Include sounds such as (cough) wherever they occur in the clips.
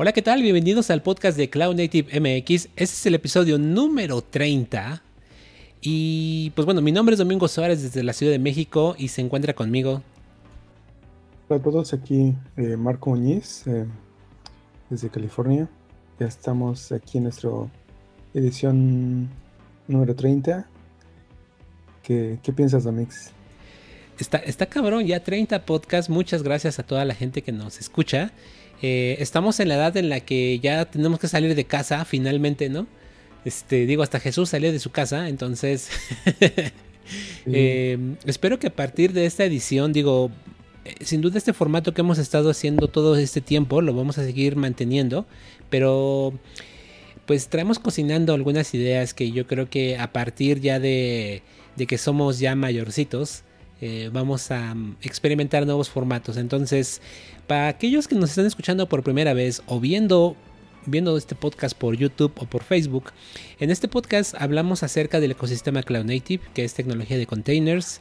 Hola, ¿qué tal? Bienvenidos al podcast de Cloud Native MX. Este es el episodio número 30. Y pues bueno, mi nombre es Domingo Suárez desde la Ciudad de México y se encuentra conmigo. Hola a todos, aquí eh, Marco Muñiz eh, desde California. Ya estamos aquí en nuestra edición número 30. ¿Qué, qué piensas, Domix? Está, está cabrón, ya 30 podcasts. Muchas gracias a toda la gente que nos escucha. Eh, estamos en la edad en la que ya tenemos que salir de casa finalmente, ¿no? Este, digo, hasta Jesús salió de su casa, entonces (laughs) eh, espero que a partir de esta edición, digo, eh, sin duda este formato que hemos estado haciendo todo este tiempo lo vamos a seguir manteniendo, pero pues traemos cocinando algunas ideas que yo creo que a partir ya de, de que somos ya mayorcitos, eh, vamos a mm, experimentar nuevos formatos. Entonces, para aquellos que nos están escuchando por primera vez o viendo, viendo este podcast por YouTube o por Facebook, en este podcast hablamos acerca del ecosistema Cloud Native, que es tecnología de containers,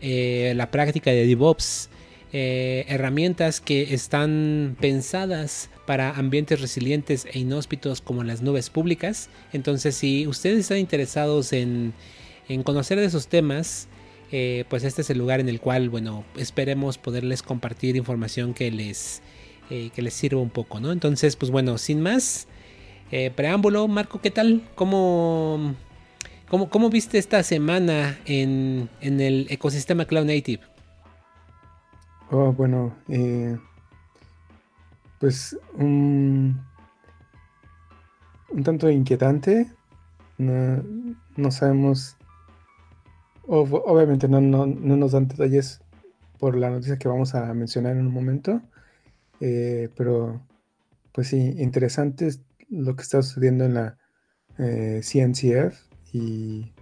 eh, la práctica de DevOps, eh, herramientas que están pensadas para ambientes resilientes e inhóspitos como las nubes públicas. Entonces, si ustedes están interesados en, en conocer de esos temas, eh, pues este es el lugar en el cual, bueno, esperemos poderles compartir información que les, eh, que les sirva un poco, ¿no? Entonces, pues bueno, sin más eh, preámbulo, Marco, ¿qué tal? ¿Cómo, cómo, cómo viste esta semana en, en, el ecosistema Cloud Native? Oh, bueno, pues un, un tanto inquietante. No, no sabemos obviamente no, no, nos dan detalles por la noticia que vamos a mencionar en un momento, eh, pero pues sí, interesante es lo que está sucediendo en la eh, CNCF y,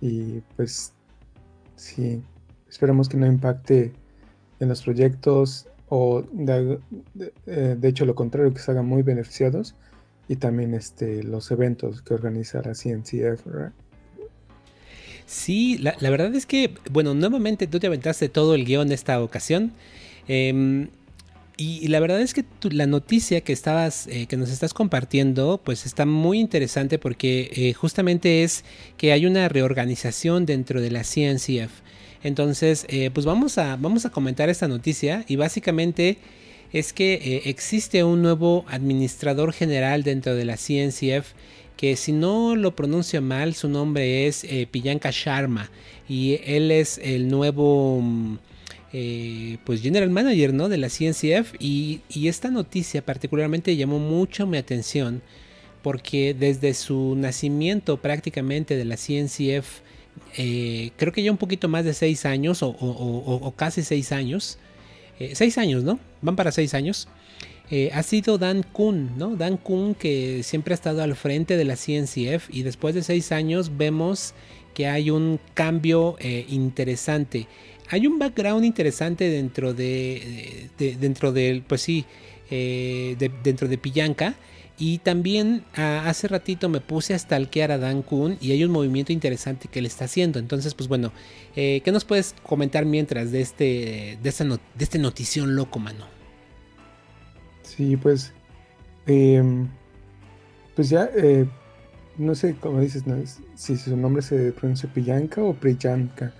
y pues sí, esperamos que no impacte en los proyectos o de, eh, hecho lo contrario, que se hagan muy beneficiados y también este, los eventos que organiza la CNCF. Sí, la, verdad es que, bueno, nuevamente tú te aventaste todo el guion esta ocasión. Em, y, la verdad es que la noticia que estabas, eh, que nos estás compartiendo, pues está muy interesante porque eh, justamente es que hay una reorganización dentro de la CNCF. Entonces, eh, pues vamos a, vamos a comentar esta noticia y básicamente es que existe un nuevo administrador general dentro de la CNCF que si no lo pronuncio mal, su nombre es eh, Piyanka Sharma. Y él es el nuevo mm, eh, pues general manager ¿no? de la CNCF y, esta noticia particularmente llamó mucho mi atención porque desde su nacimiento prácticamente de la CNCF eh, creo que ya un poquito más de seis años o, casi seis años seis años no van para seis años eh, ha sido Dan Kuhn, ¿no? Dan Kuhn que siempre ha estado al frente de la CNCF y después de seis años vemos que hay un cambio eh, interesante. Hay un background interesante dentro de, dentro del, pues sí, eh, dentro de Pillanca. Y también hace ratito me puse a stalkear a Dan Kuhn y hay un movimiento interesante que le está haciendo. Entonces, pues bueno, ¿qué nos puedes comentar mientras de este, de, esta de este notición loco, mano? Sí, pues, em, pues ya, eh, no sé cómo dices, si su nombre se pronuncia Pillanka o Priyanka.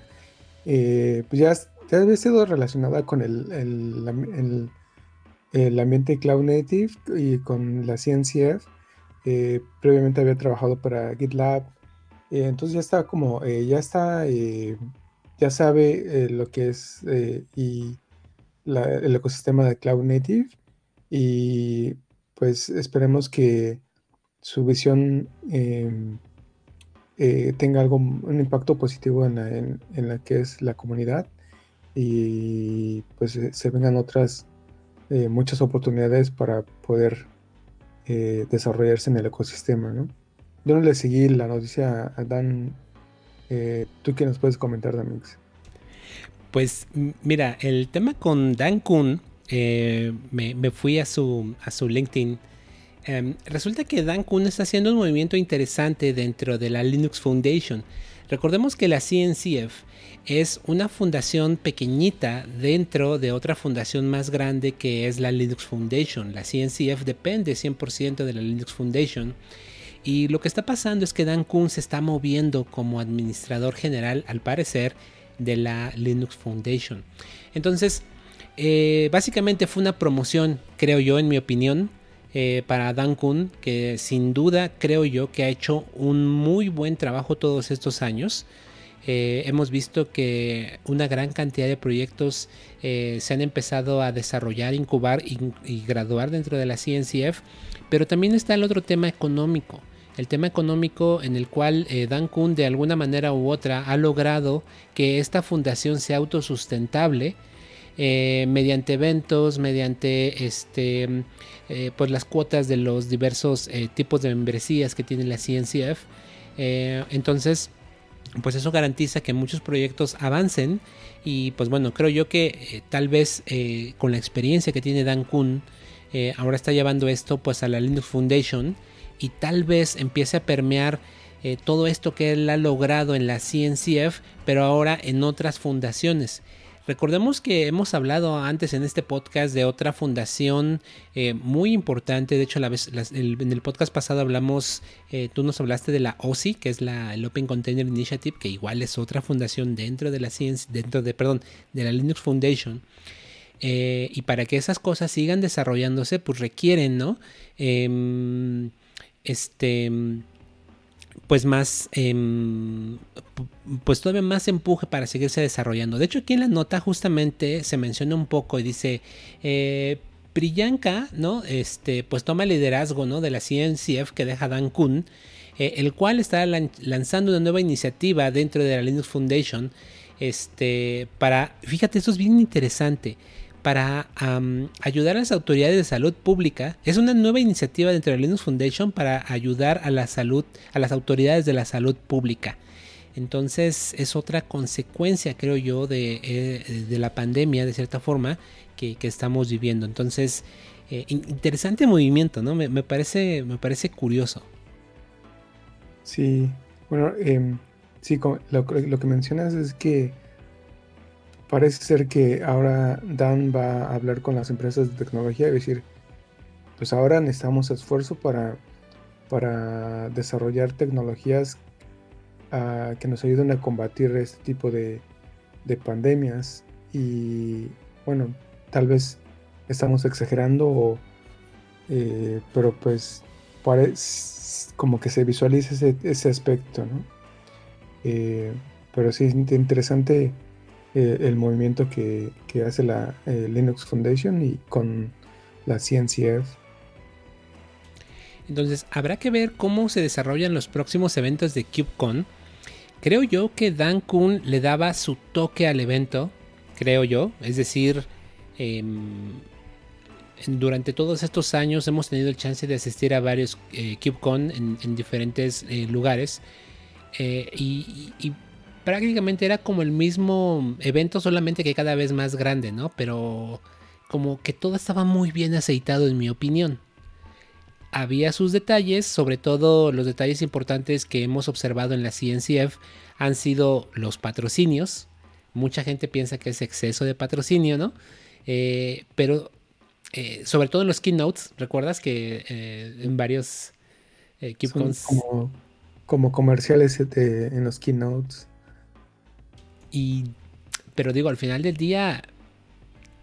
Eh, pues ya, ya había sido relacionada con el, el, el, ambiente Cloud Native y con la CNCF. Eh, previamente había trabajado para GitLab. entonces ya está como, ya está, ya sabe lo que es y el ecosistema de Cloud Native y pues esperemos que su visión em, eh, tenga algo, un impacto positivo en la, en, la, que es la comunidad y pues eh, se vengan otras eh, muchas oportunidades para poder desarrollarse en el ecosistema. ¿no? Yo no le seguí la noticia a Dan. ¿Tú qué nos puedes comentar, Damix? Pues mira, el tema con Dan Kuhn eh, me, fui a su, a su LinkedIn. Em, resulta que Dan Kuhn está haciendo un movimiento interesante dentro de la Linux Foundation. Recordemos que la CNCF es una fundación pequeñita dentro de otra fundación más grande que es la Linux Foundation. La CNCF depende 100% de la Linux Foundation. Y lo que está pasando es que Dan Kuhn se está moviendo como administrador general, al parecer, de la Linux Foundation. Entonces, eh, básicamente fue una promoción, creo yo, en mi opinión, eh, para Dan Kuhn, que sin duda creo yo que ha hecho un muy buen trabajo todos estos años. Eh, hemos visto que una gran cantidad de proyectos se han empezado a desarrollar, incubar y, graduar dentro de la CNCF, pero también está el otro tema económico el tema económico en el cual Dan Kuhn de alguna manera u otra ha logrado que esta fundación sea autosustentable eh, mediante eventos, mediante este, eh, pues las cuotas de los diversos eh, tipos de membresías que tiene la CNCF. entonces, pues eso garantiza que muchos proyectos avancen y pues bueno, creo yo que tal vez con la experiencia que tiene Dan Kuhn, ahora está llevando esto pues a la Linux Foundation y tal vez empiece a permear todo esto que él ha logrado en la CNCF, pero ahora en otras fundaciones. Recordemos que hemos hablado antes en este podcast de otra fundación eh, muy importante. De hecho, la vez, en el podcast pasado hablamos, eh, tú nos hablaste de la OSI, que es la el Open Container Initiative, que igual es otra fundación dentro de la ciencia, dentro de, perdón, de la Linux Foundation. Eh, y para que esas cosas sigan desarrollándose, pues requieren, ¿no? Em, este pues más, em, pues todavía más empuje para seguirse desarrollando. De hecho, aquí en la nota justamente se menciona un poco y dice, eh, Priyanka, ¿no? Este, pues toma el liderazgo, ¿no? De la CNCF que deja Dan Kuhn, eh, el cual está lanzando una nueva iniciativa dentro de la Linux Foundation, este, para, fíjate, esto es bien interesante para ayudar a las autoridades de salud pública. Es una nueva iniciativa dentro de Linux Foundation para ayudar a la salud, a las autoridades de la salud pública. Entonces es otra consecuencia, creo yo, de, eh, la pandemia, de cierta forma, que, estamos viviendo. Entonces, eh, interesante movimiento, ¿no? Me, parece, me parece curioso. Sí, bueno, em, sí, lo que mencionas es que parece ser que ahora Dan va a hablar con las empresas de tecnología y decir, pues ahora necesitamos esfuerzo para, para desarrollar tecnologías ah, que nos ayuden a combatir este tipo de, pandemias. Y bueno, tal vez estamos exagerando, eh, pero pues parece como que se visualiza ese, aspecto, ¿no? Eh, pero sí es interesante eh, el movimiento que, hace la eh, Linux Foundation y con la CNCF. Entonces, habrá que ver cómo se desarrollan los próximos eventos de KubeCon. Creo yo que Dan Kuhn le daba su toque al evento, creo yo. Es decir, em, durante todos estos años hemos tenido el chance de asistir a varios eh, KubeCon en, diferentes lugares. y, prácticamente era como el mismo evento, solamente que cada vez más grande, ¿no? Pero como que todo estaba muy bien aceitado en mi opinión. Había sus detalles, sobre todo los detalles importantes que hemos observado en la CNCF han sido los patrocinios. Mucha gente piensa que es exceso de patrocinio, ¿no? Eh, pero eh, sobre todo en los keynotes, ¿recuerdas que eh, en varios equipos... Como, como, comerciales en los keynotes. Y, pero digo, al final del día,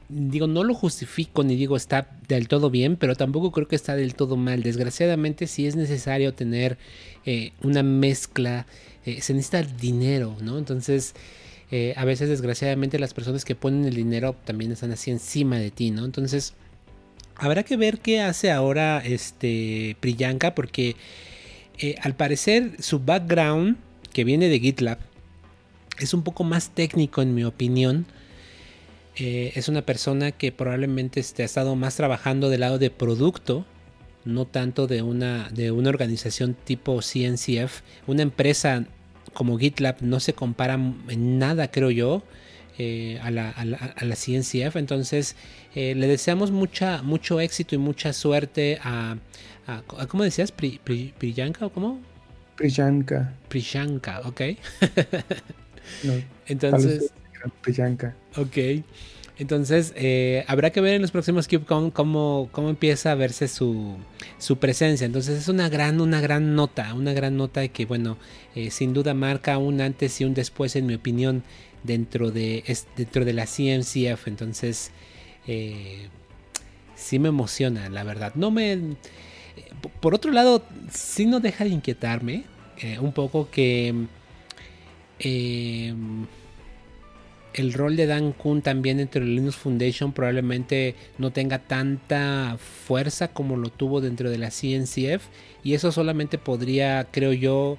digo, no lo justifico ni digo está del todo bien, pero tampoco creo que está del todo mal. Desgraciadamente, si es necesario tener eh, una mezcla, eh, se necesita dinero, ¿no? Entonces, eh, a veces, desgraciadamente, las personas que ponen el dinero también están así encima de ti, ¿no? Entonces, habrá que ver qué hace ahora este Priyanka, porque al parecer su background, que viene de GitLab, es un poco más técnico en mi opinión. Eh, es una persona que probablemente este, ha estado más trabajando del lado de producto, no tanto de una, de una organización tipo CNCF. Una empresa como GitLab no se compara en nada, creo yo, eh, a, la, a, CNCF. Entonces, eh, le deseamos mucha, mucho éxito y mucha suerte a, ¿cómo decías? ¿Priyanka o cómo? Priyanka. Priyanka, ok. (laughs) No, Entonces, ok. Entonces, eh, habrá que ver en los próximos CubeCon cómo, cómo empieza a verse su, su, presencia. Entonces, es una gran, una gran nota, una gran nota que, bueno, eh, sin duda marca un antes y un después, en mi opinión, dentro de, dentro de la CMCF. Entonces, eh, sí me emociona, la verdad. No me. Por otro lado, sí no deja de inquietarme un poco que el rol de Dan Kuhn también dentro de Linux Foundation probablemente no tenga tanta fuerza como lo tuvo dentro de la CNCF y eso solamente podría, creo yo,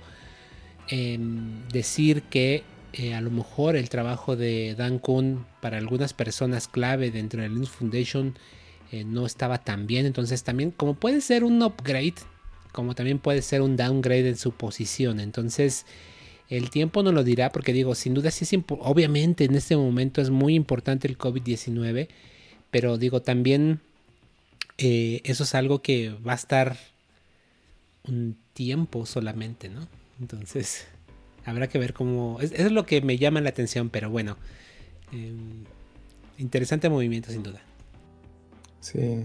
em, decir que eh, a lo mejor el trabajo de Dan Kuhn para algunas personas clave dentro de Linux Foundation eh, no estaba tan bien, entonces también como puede ser un upgrade, como también puede ser un downgrade en su posición, entonces el tiempo no lo dirá porque digo, sin duda sí es obviamente en este momento es muy importante el COVID-19, pero digo también eh, eso es algo que va a estar un tiempo solamente, ¿no? Entonces (laughs) habrá que ver cómo... Es, es lo que me llama la atención, pero bueno, em, interesante movimiento sin duda. Sí,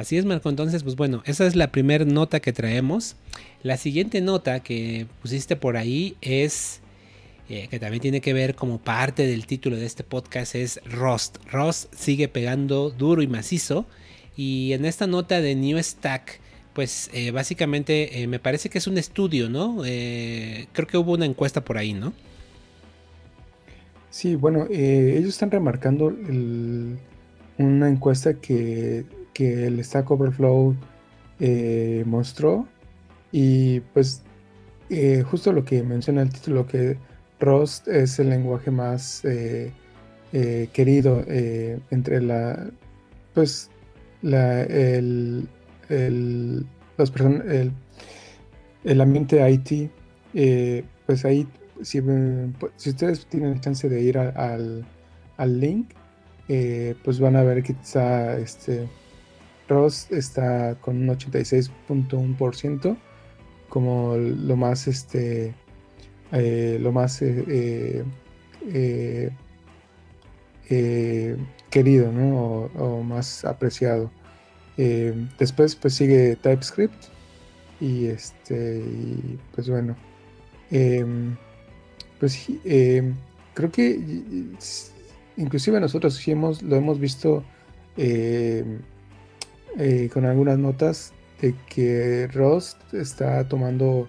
Así es, Marco. Entonces, pues bueno, esa es la primera nota que traemos. La siguiente nota que pusiste por ahí es, eh, que también tiene que ver como parte del título de este podcast, es Rust. Rust sigue pegando duro y macizo. Y en esta nota de New Stack, pues eh, básicamente eh, me parece que es un estudio, ¿no? creo que hubo una encuesta por ahí, ¿no? Sí, bueno, ellos están remarcando una encuesta que que el Stack Overflow mostró. Y pues eh, justo lo que menciona el título, que Rust es el lenguaje más eh, querido entre la, pues, la, el, el, el, el ambiente IT. pues ahí, si, si, ustedes tienen chance de ir al, al link, pues van a ver que está este Ross está con un 86.1% como lo más este eh, lo más eh, eh, querido o, más apreciado. Después pues sigue TypeScript y este pues bueno em, pues em, creo que inclusive nosotros sí hemos, lo hemos visto em, con algunas notas de que Rust está tomando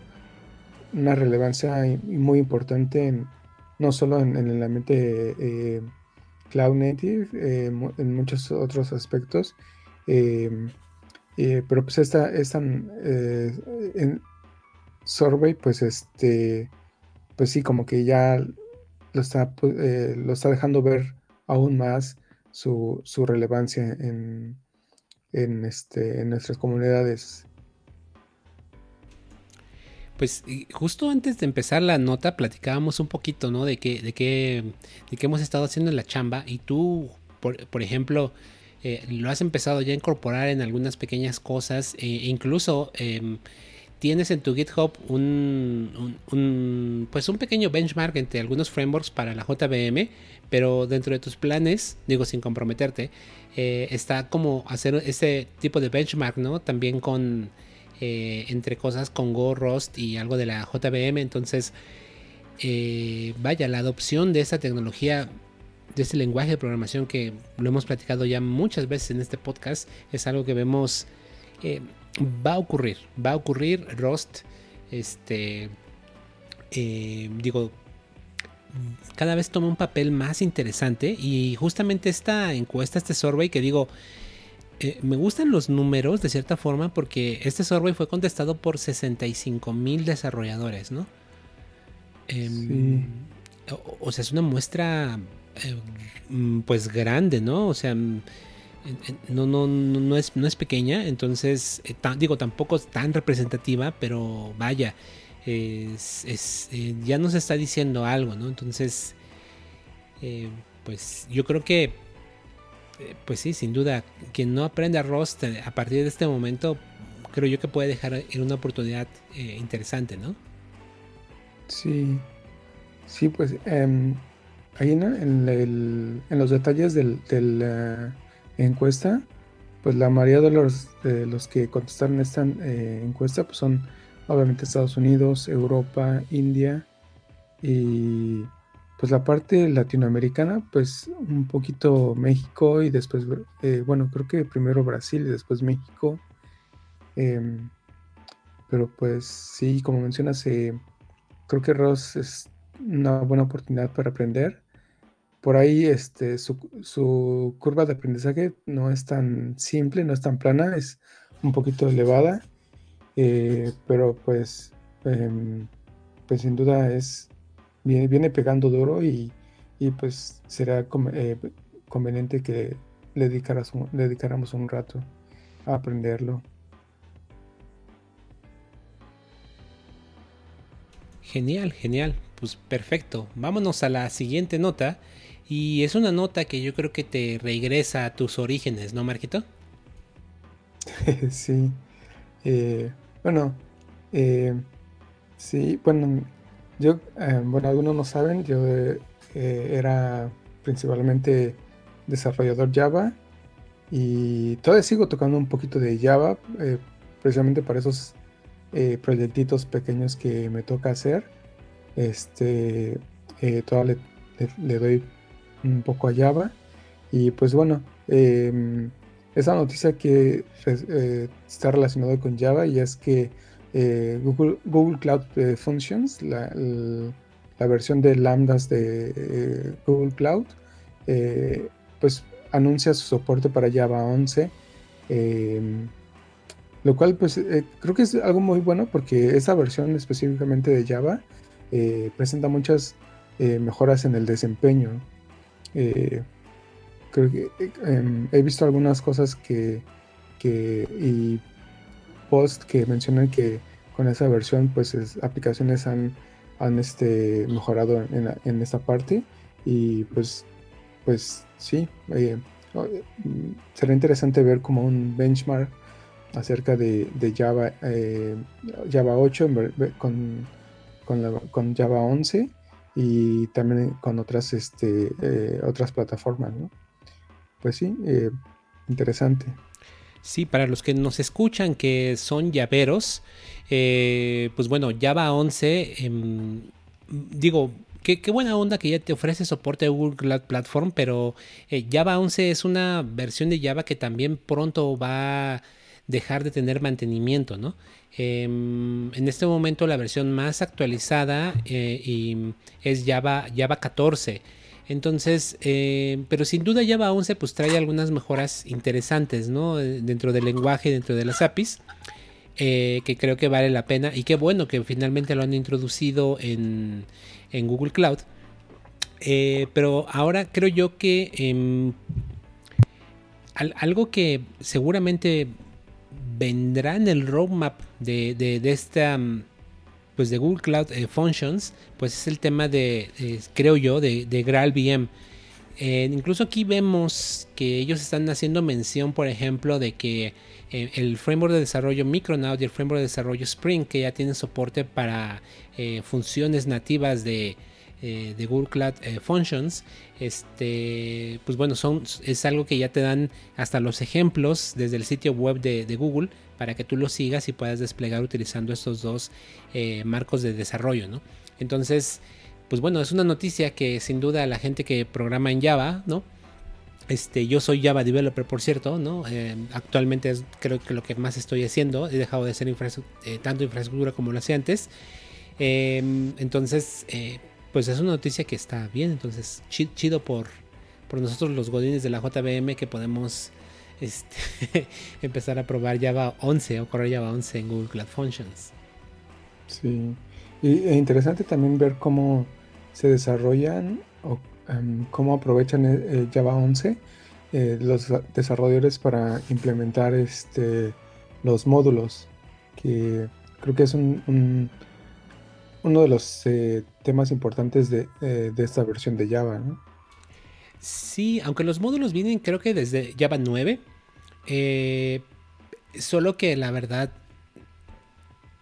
una relevancia muy importante no solo en, el ambiente eh, cloud native, eh, en muchos otros aspectos. pero pues esta, esta en Survey, pues este, pues sí, como que ya lo está, lo está dejando ver aún más su, su relevancia en, en, este, en nuestras comunidades. Pues justo antes de empezar la nota platicábamos un poquito, ¿no? De qué de qué de qué hemos estado haciendo en la chamba y tú, por, ejemplo, eh, lo has empezado ya a incorporar en algunas pequeñas cosas e incluso em, tienes en tu GitHub un, un, pues un pequeño benchmark entre algunos frameworks para la JVM, pero dentro de tus planes, digo sin comprometerte, eh, está como hacer ese tipo de benchmark, ¿no? También con, eh, entre cosas con Go, Rust y algo de la JVM. Entonces, eh, vaya, la adopción de esa tecnología, de ese lenguaje de programación que lo hemos platicado ya muchas veces en este podcast, es algo que vemos, va a ocurrir, va a ocurrir. Rust, este, digo, cada vez toma un papel más interesante y justamente esta encuesta, este survey que digo, eh, me gustan los números de cierta forma porque este survey fue contestado por 65 mil desarrolladores, ¿no? Em, o, sea, es una muestra eh, pues grande, ¿no? O sea, no, no, no, es, no es pequeña, entonces, eh, digo, tampoco es tan representativa, pero vaya, es, eh, ya nos está diciendo algo, ¿no? Entonces, eh, pues yo creo que, pues sí, sin duda, quien no aprende a Rust a partir de este momento, creo yo que puede dejar en una oportunidad interesante, ¿no? Sí, sí, pues em, ahí en, en, los detalles de la encuesta, pues la mayoría de los, de los que contestaron esta eh, encuesta pues son obviamente Estados Unidos, Europa, India y pues la parte latinoamericana, pues un poquito México y después, eh, bueno, creo que primero Brasil y después México. Em, pero pues sí, como mencionas, eh, creo que Ross es una buena oportunidad para aprender. Por ahí este, su, curva de aprendizaje no es tan simple, no es tan plana, es un poquito elevada, eh, pero pues, em, pues sin duda es viene, pegando duro y, pues será eh, conveniente que le dedicáramos un rato a aprenderlo. Genial, genial. Pues perfecto. Vámonos a la siguiente nota. Y es una nota que yo creo que te regresa a tus orígenes, ¿no, Marquito? (laughs) sí. Eh, bueno, eh, sí, bueno, yo, eh, bueno, algunos no saben, yo era principalmente desarrollador Java y todavía sigo tocando un poquito de Java, precisamente para esos eh, proyectitos pequeños que me toca hacer. Este, eh, todavía le, doy un poco a Java. Y pues bueno, em, esa noticia que eh, está relacionada con Java y es que Google, Google Cloud Functions, la, la, versión de lambdas de Google Cloud, pues anuncia su soporte para Java 11 lo cual, pues, eh, creo que es algo muy bueno porque esa versión específicamente de Java eh, presenta muchas eh, mejoras en el desempeño. Creo que em, he visto algunas cosas que, y post que mencionan que con esa versión, pues, aplicaciones han, han este, mejorado en, en, esta parte. Y, pues, pues, sí, será interesante ver como un benchmark acerca de, Java, eh, Java 8 con, con, Java 11 y también con otras, este, eh, otras plataformas. Pues sí, eh, interesante. Sí, para los que nos escuchan que son llaveros, pues bueno, Java 11, em, digo, Qué, buena onda que ya te ofrece soporte a Google Cloud Platform, pero Java 11 es una versión de Java que también pronto va dejar de tener mantenimiento, ¿no? Em, en este momento la versión más actualizada eh, y es Java, Java 14. Entonces, eh, pero sin duda Java 11 pues trae algunas mejoras interesantes, ¿no? Dentro del lenguaje, dentro de las APIs, eh, que creo que vale la pena y qué bueno que finalmente lo han introducido en, en Google Cloud. pero ahora creo yo que em, algo que seguramente vendrá en el roadmap de, de, esta mm, pues de Google Cloud eh, Functions, pues es el tema de, creo yo, de, de. Eh, incluso aquí vemos que ellos están haciendo mención, por ejemplo, de que eh, el framework de desarrollo Micronaut y el framework de desarrollo Spring, que ya tienen soporte para funciones nativas de, eh, de Google Cloud eh, Functions, este, pues bueno, son, es algo que ya te dan hasta los ejemplos desde el sitio web de, Google para que tú lo sigas y puedas desplegar utilizando estos dos eh, marcos de desarrollo, ¿no? Entonces, pues bueno, es una noticia que sin duda la gente que programa en Java, ¿no? Este, yo soy Java Developer, por cierto, ¿no? actualmente es, creo que lo que más estoy haciendo. He dejado de hacer tanto infraestructura como lo hacía antes. entonces, pues es una noticia que está bien. Entonces, chido por, por nosotros los godines de la JBM que podemos este, (laughs) empezar a probar Java 11 o correr Java 11 en Google Cloud Functions. Sí, y es interesante también ver cómo se desarrollan o em, cómo aprovechan eh, eh, Java 11 eh, los desarrolladores para implementar este, los módulos, que creo que es un uno de los eh, temas importantes eh, de, esta versión de Java, ¿no? Sí, aunque los módulos vienen creo que desde Java 9, eh, solo que la verdad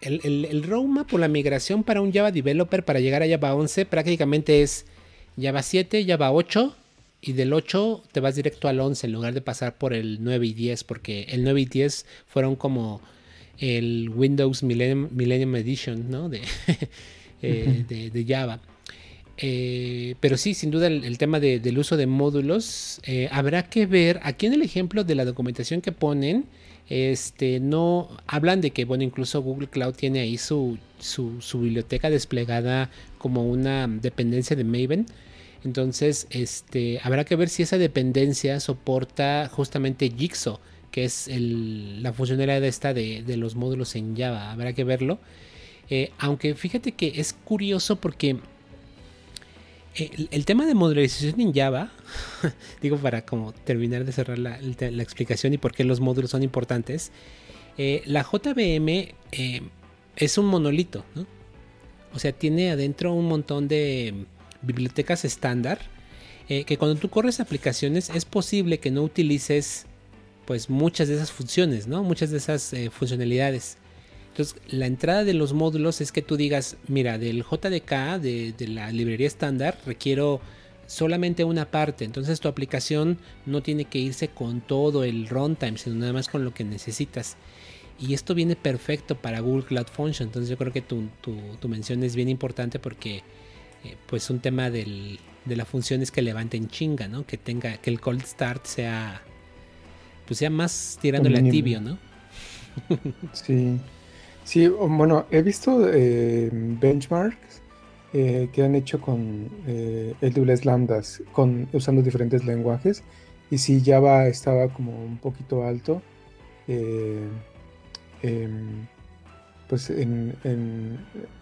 el, el, roadmap o la migración para un Java developer para llegar a Java 11 prácticamente es Java 7, Java 8 y del 8 te vas directo al 11 en lugar de pasar por el 9 y 10 porque el 9 y 10 fueron como el Windows Millennium, Edition ¿no? de, (laughs) eh, de, Java. Eh, pero sí, sin duda el, tema del uso de módulos eh, habrá que ver aquí en el ejemplo de la documentación que ponen este, no hablan de que, bueno, incluso Google Cloud tiene ahí su, su, biblioteca desplegada como una dependencia de Maven. Entonces, este, habrá que ver si esa dependencia soporta justamente Jigsaw, que es la funcionalidad esta de, los módulos en Java. Habrá que verlo. Eh, aunque fíjate que es curioso porque el, tema de modularización en Java, (laughs) digo para como terminar de cerrar la, explicación y por qué los módulos son importantes, eh, la JVM eh, es un monolito, ¿no? O sea, tiene adentro un montón de bibliotecas estándar eh, que cuando tú corres aplicaciones es posible que no utilices pues muchas de esas funciones, ¿no? Muchas de esas funcionalidades. Entonces, la entrada de los módulos es que tú digas, mira, del JDK, de, la librería estándar, requiero solamente una parte. Entonces, tu aplicación no tiene que irse con todo el runtime, sino nada más con lo que necesitas. Y esto viene perfecto para Google Cloud Function. Entonces, yo creo que tu, mención es bien importante porque, eh, pues, un tema de la función es que levanten chinga, ¿no? Que tenga, que el cold start sea, pues, sea más tirándole a tibio, ¿no? (laughs) Sí. Sí, bueno, he visto eh, benchmarks eh, que han hecho con eh, AWS Lambdas, con, usando diferentes lenguajes. Y si Java estaba como un poquito alto, eh, em, pues en,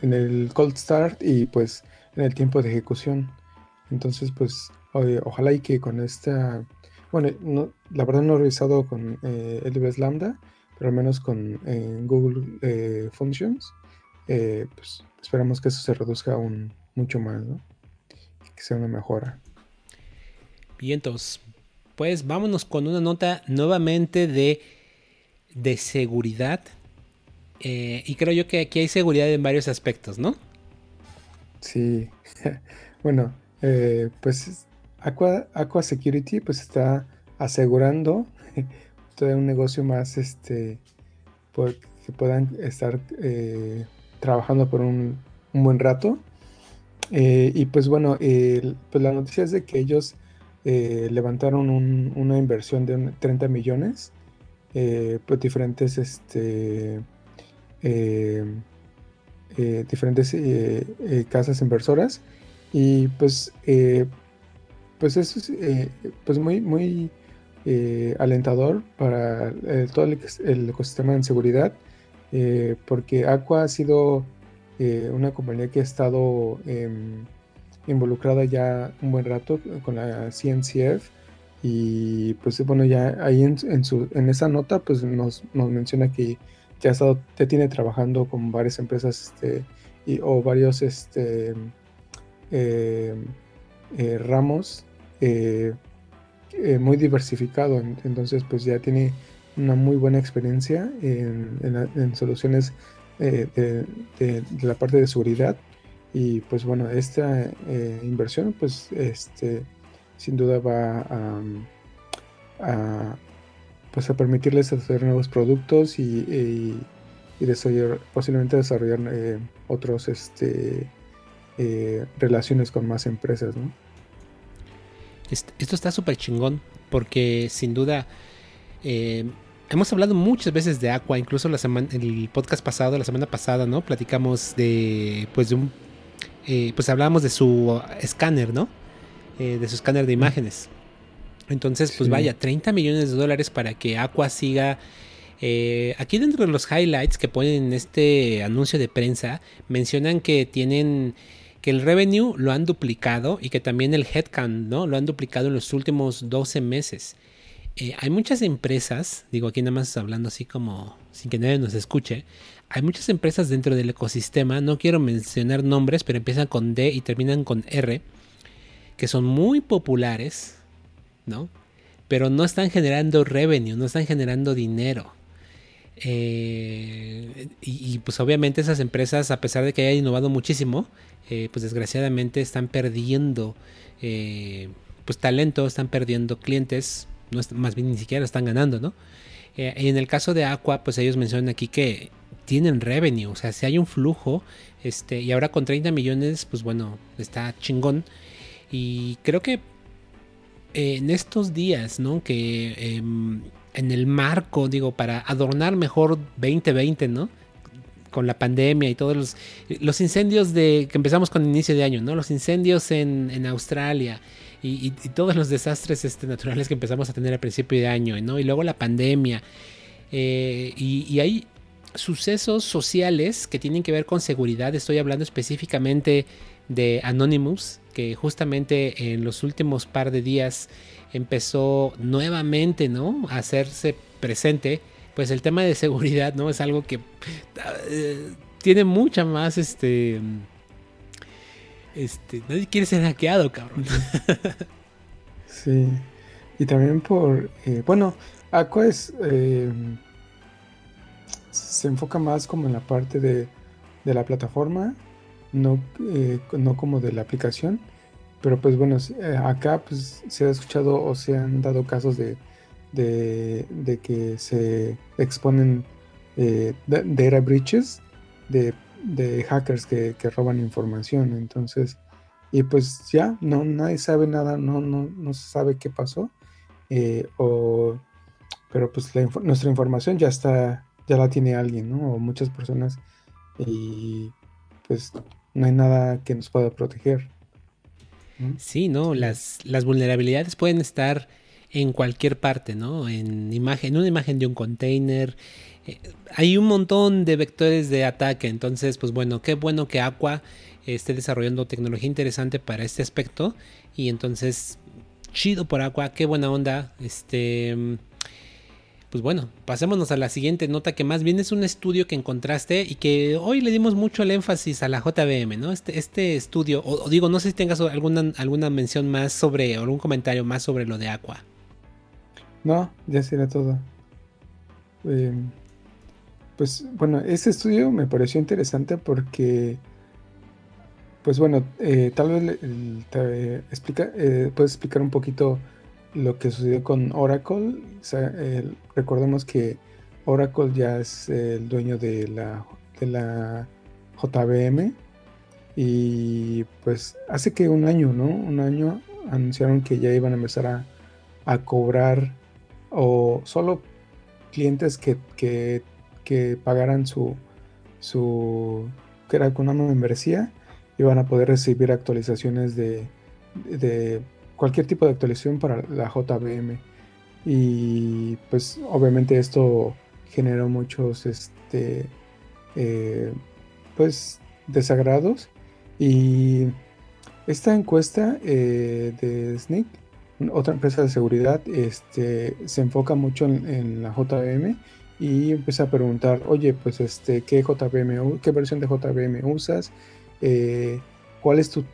el cold start y pues en el tiempo de ejecución. Entonces, pues ojalá y que con esta, bueno, no, la verdad no he revisado con AWS Lambda, pero al menos con Google eh, Functions, eh, pues esperamos que eso se reduzca aún mucho más, ¿no? que sea una mejora. Bien, entonces, pues vámonos con una nota nuevamente de, de seguridad. Eh, y creo yo que aquí hay seguridad en varios aspectos, ¿no? Sí, (laughs) bueno, pues Aqua, Aqua Security pues está asegurando (laughs) de un negocio más este que puedan estar eh, trabajando por un, buen rato. Eh, y pues bueno, pues la noticia es de que ellos eh, levantaron una inversión de 30 millones, pues diferentes, este, diferentes casas inversoras. Y pues, pues eso es pues muy, muy eh, alentador para eh, todo el, ecosistema de seguridad, eh, porque Aqua ha sido una compañía que ha estado em, involucrada ya un buen rato con la CNCF y pues bueno ya ahí en, su, en esa nota pues nos, menciona que ya, ha estado, ya tiene trabajando con varias empresas este, y, o varios este, ramos eh, muy diversificado, entonces pues ya tiene una muy buena experiencia en, soluciones eh, de, la parte de seguridad y pues bueno, esta eh, inversión pues este, sin duda va a, pues a permitirles hacer nuevos productos y, desarrollar, posiblemente desarrollar otros este, relaciones con más empresas, ¿no? Esto está súper chingón porque sin duda eh, hemos hablado muchas veces de Aqua, incluso la semana, el podcast pasado, la semana pasada, ¿no? Platicamos de, pues de un, eh, pues hablamos de su escáner, ¿no? Eh, de su escáner de imágenes. Entonces, pues vaya, 30 millones de dólares para que Aqua siga... aquí dentro de los highlights que ponen en este anuncio de prensa, mencionan que tienen que el revenue lo han duplicado y que también el headcount ¿no? lo han duplicado en los últimos 12 meses. Eh, hay muchas empresas, digo aquí nada más hablando así como sin que nadie nos escuche, hay muchas empresas dentro del ecosistema, no quiero mencionar nombres, pero empiezan con D y terminan con R, que son muy populares, ¿no? Pero no están generando revenue, no están generando dinero. Eh, y, pues obviamente esas empresas, a pesar de que hayan innovado muchísimo, eh, pues desgraciadamente están perdiendo eh, pues talento, están perdiendo clientes, no más bien ni siquiera están ganando, ¿no? Y en el caso de Aqua, pues ellos mencionan aquí que tienen revenue, o sea, si hay un flujo, este, y ahora con 30 millones, pues bueno, está chingón. Y creo que en estos días, ¿no? Que em, en el marco, digo, para adornar mejor 2020, ¿no? Con la pandemia y todos los, los incendios de que empezamos con inicio de año, ¿no? Los incendios en, Australia y, todos los desastres este, naturales que empezamos a tener al principio de año, ¿no? Y luego la pandemia. Eh, y hay sucesos sociales que tienen que ver con seguridad. Estoy hablando específicamente de Anonymous, que justamente en los últimos par de días empezó nuevamente, ¿no? A hacerse presente. Pues el tema de seguridad, ¿no? Es algo que eh, tiene mucha más, este... Este, nadie quiere ser hackeado, cabrón. Sí. Y también por, eh, bueno, Aqua es, eh, se enfoca más como en la parte de, de la plataforma no, no como de la aplicación. Pero pues bueno, eh, acá pues se ha escuchado o se han dado casos de, de, que se exponen eh, data breaches de, de hackers que, roban información. Entonces, y pues ya, no, nadie sabe nada, no, no, no se sabe qué pasó. o, pero pues nuestra información ya está, ya la tiene alguien, ¿no? O muchas personas. Y pues no hay nada que nos pueda proteger. Sí, ¿no? Las, las vulnerabilidades pueden estar en cualquier parte, ¿no? En, imagen, en una imagen de un container. Eh, hay un montón de vectores de ataque. Entonces, pues bueno, qué bueno que Aqua esté desarrollando tecnología interesante para este aspecto. Y entonces, chido por Aqua, qué buena onda. Este pues bueno, pasémonos a la siguiente nota que más bien es un estudio que encontraste y que hoy le dimos mucho el énfasis a la JBM, ¿no? Este, este estudio, o, digo, no sé si tengas alguna, alguna mención más sobre, o algún comentario más sobre lo de Aqua. No, ya será todo. Eh, pues bueno, ese estudio me pareció interesante porque, pues bueno, eh, tal vez te explica, eh, puedes explicar un poquito lo que sucedió con Oracle. recordemos que Oracle ya es el dueño de la, de la JBM. Y pues hace que un año, ¿no? Un año anunciaron que ya iban a empezar a, a cobrar o solo clientes que, que, que pagaran su, su, que era con una membresía, iban a poder recibir actualizaciones de, de cualquier tipo de actualización para la JVM. Y pues obviamente esto generó muchos este, eh, pues desagrados. Y esta encuesta eh, de SNIC, otra empresa de seguridad, este, se enfoca mucho en, la JVM y empieza a preguntar, oye, pues este, ¿qué JVM, qué versión de JVM usas? Eh, ¿cuál, es tu,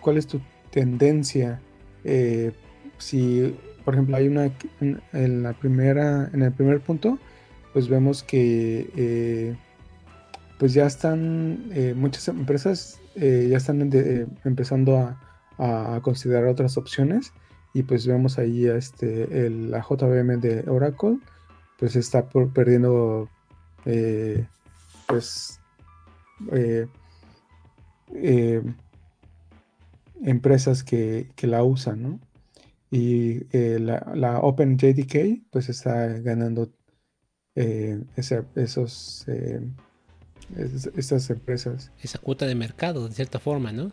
¿Cuál es tu tendencia eh, si, por ejemplo, hay una en, la primera, en el primer punto, pues vemos que eh, pues ya están eh, muchas empresas ya están empezando a, considerar otras opciones. Y pues vemos ahí este el, la JVM de Oracle pues está por, perdiendo pues empresas que, la usan, ¿no? Y eh, la, la OpenJDK pues está ganando eh, esos, eh, esas empresas. Esa cuota de mercado, de cierta forma, ¿no?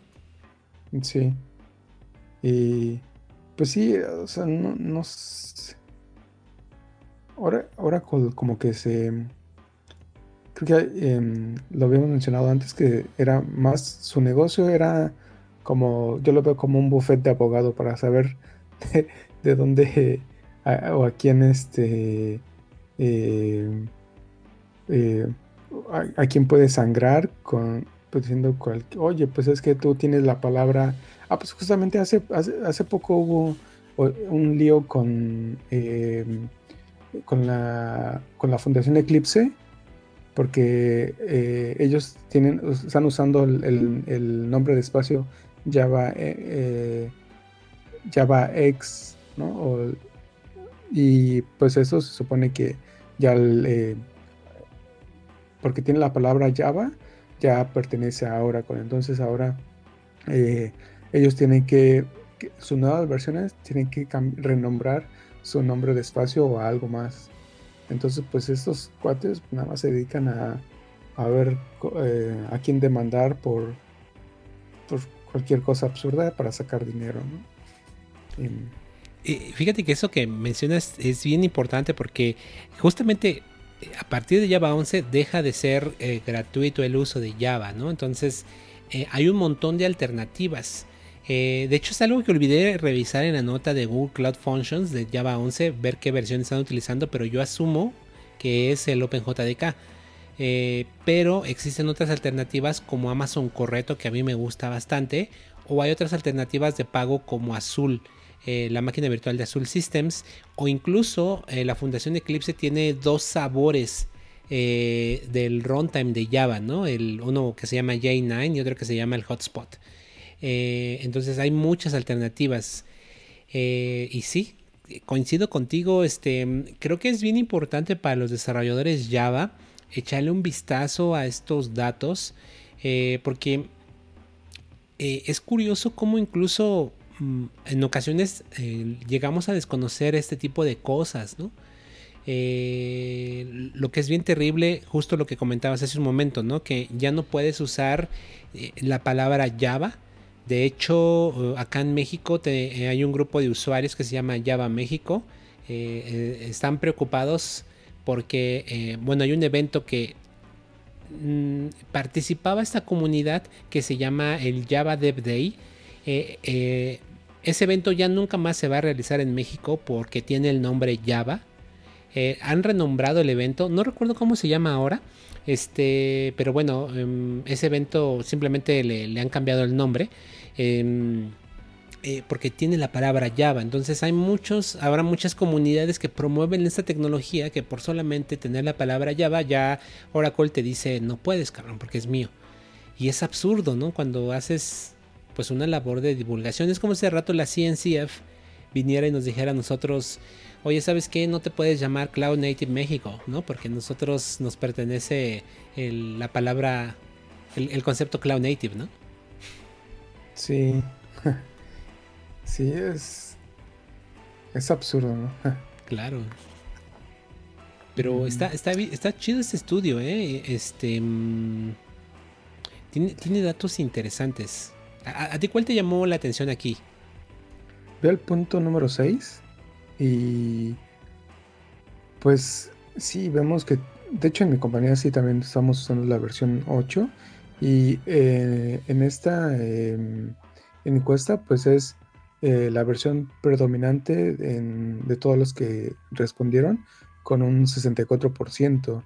Sí. Y pues sí, o sea, no, no ahora, ahora como que se creo que em, lo habíamos mencionado antes que era más su negocio era como yo lo veo como un buffet de abogado para saber (laughs) de, dónde o a quién este eh, eh, a, quién puede sangrar con pues, diciendo oye pues es que tú tienes la palabra ah pues justamente hace hace, poco hubo un lío con em, con la con la fundación Eclipse porque eh, ellos tienen, están usando el, nombre de espacio Java, eh, eh, Java X, ¿no? y pues eso se supone que ya, porque tiene la palabra Java, ya pertenece a Oracle. Entonces ahora ellos tienen que, sus nuevas versiones tienen que renombrar su nombre de espacio o algo más. Entonces, pues estos cuates nada más se dedican a, a ver eh, a quién demandar por, por cualquier cosa absurda para sacar dinero, Y, fíjate que eso que mencionas es bien importante porque justamente eh, a partir de Java 11 deja de ser eh, gratuito el uso de Java, ¿no? Entonces hay un montón de alternativas. de hecho es algo que olvidé revisar en la nota de Google Cloud Functions de Java 11, ver qué versión están utilizando, pero yo asumo que es el OpenJDK. Eh, pero existen otras alternativas como Amazon Correto que a mí me gusta bastante. O hay otras alternativas de pago como Azul, eh, la máquina virtual de Azul Systems. O incluso eh, la Fundación Eclipse tiene dos sabores del runtime de Java, ¿no? El, uno que se llama J9 y otro que se llama el Hotspot. entonces hay muchas alternativas. y sí, coincido contigo, este, creo que es bien importante para los desarrolladores Java echarle un vistazo a estos datos, eh, porque eh, es curioso cómo incluso mm, en ocasiones eh, llegamos a desconocer este tipo de cosas, ¿no? lo que es bien terrible, justo lo que comentabas hace un momento, ¿no? Que ya no puedes usar la palabra Java de hecho, acá en México eh, hay un grupo de usuarios que se llama Java México. Están preocupados porque, bueno, hay un evento que mm, participaba esta comunidad que se llama el Java Dev Day. ese evento ya nunca más se va a realizar en México porque tiene el nombre Java. han renombrado el evento, no recuerdo cómo se llama ahora, este, pero bueno, em, ese evento simplemente le, han cambiado el nombre. Em, eh, porque tiene la palabra Java. Entonces hay muchos, habrá muchas comunidades que promueven esta tecnología que por solamente tener la palabra Java ya Oracle te dice no puedes, cabrón, porque es mío. Y es absurdo, ¿no? Cuando haces pues una labor de divulgación. Es como si rato la CNCF viniera y nos dijera a nosotros, oye, ¿sabes qué? No te puedes llamar Cloud Native México, ¿no? Porque nosotros nos pertenece la palabra, el, concepto Cloud Native, ¿no? Sí. Sí, es. Es absurdo, ¿no? (laughs) claro. Pero mm. está, está, está chido este estudio, ¿eh? Este. Mm, tiene, tiene datos interesantes. ¿A, ¿A, ti cuál te llamó la atención aquí? Ve el punto número 6 y pues sí, vemos que, de hecho en mi compañía sí también estamos usando la versión 8 y eh, en esta em, encuesta pues es eh, la versión predominante de todos los que respondieron con un 64%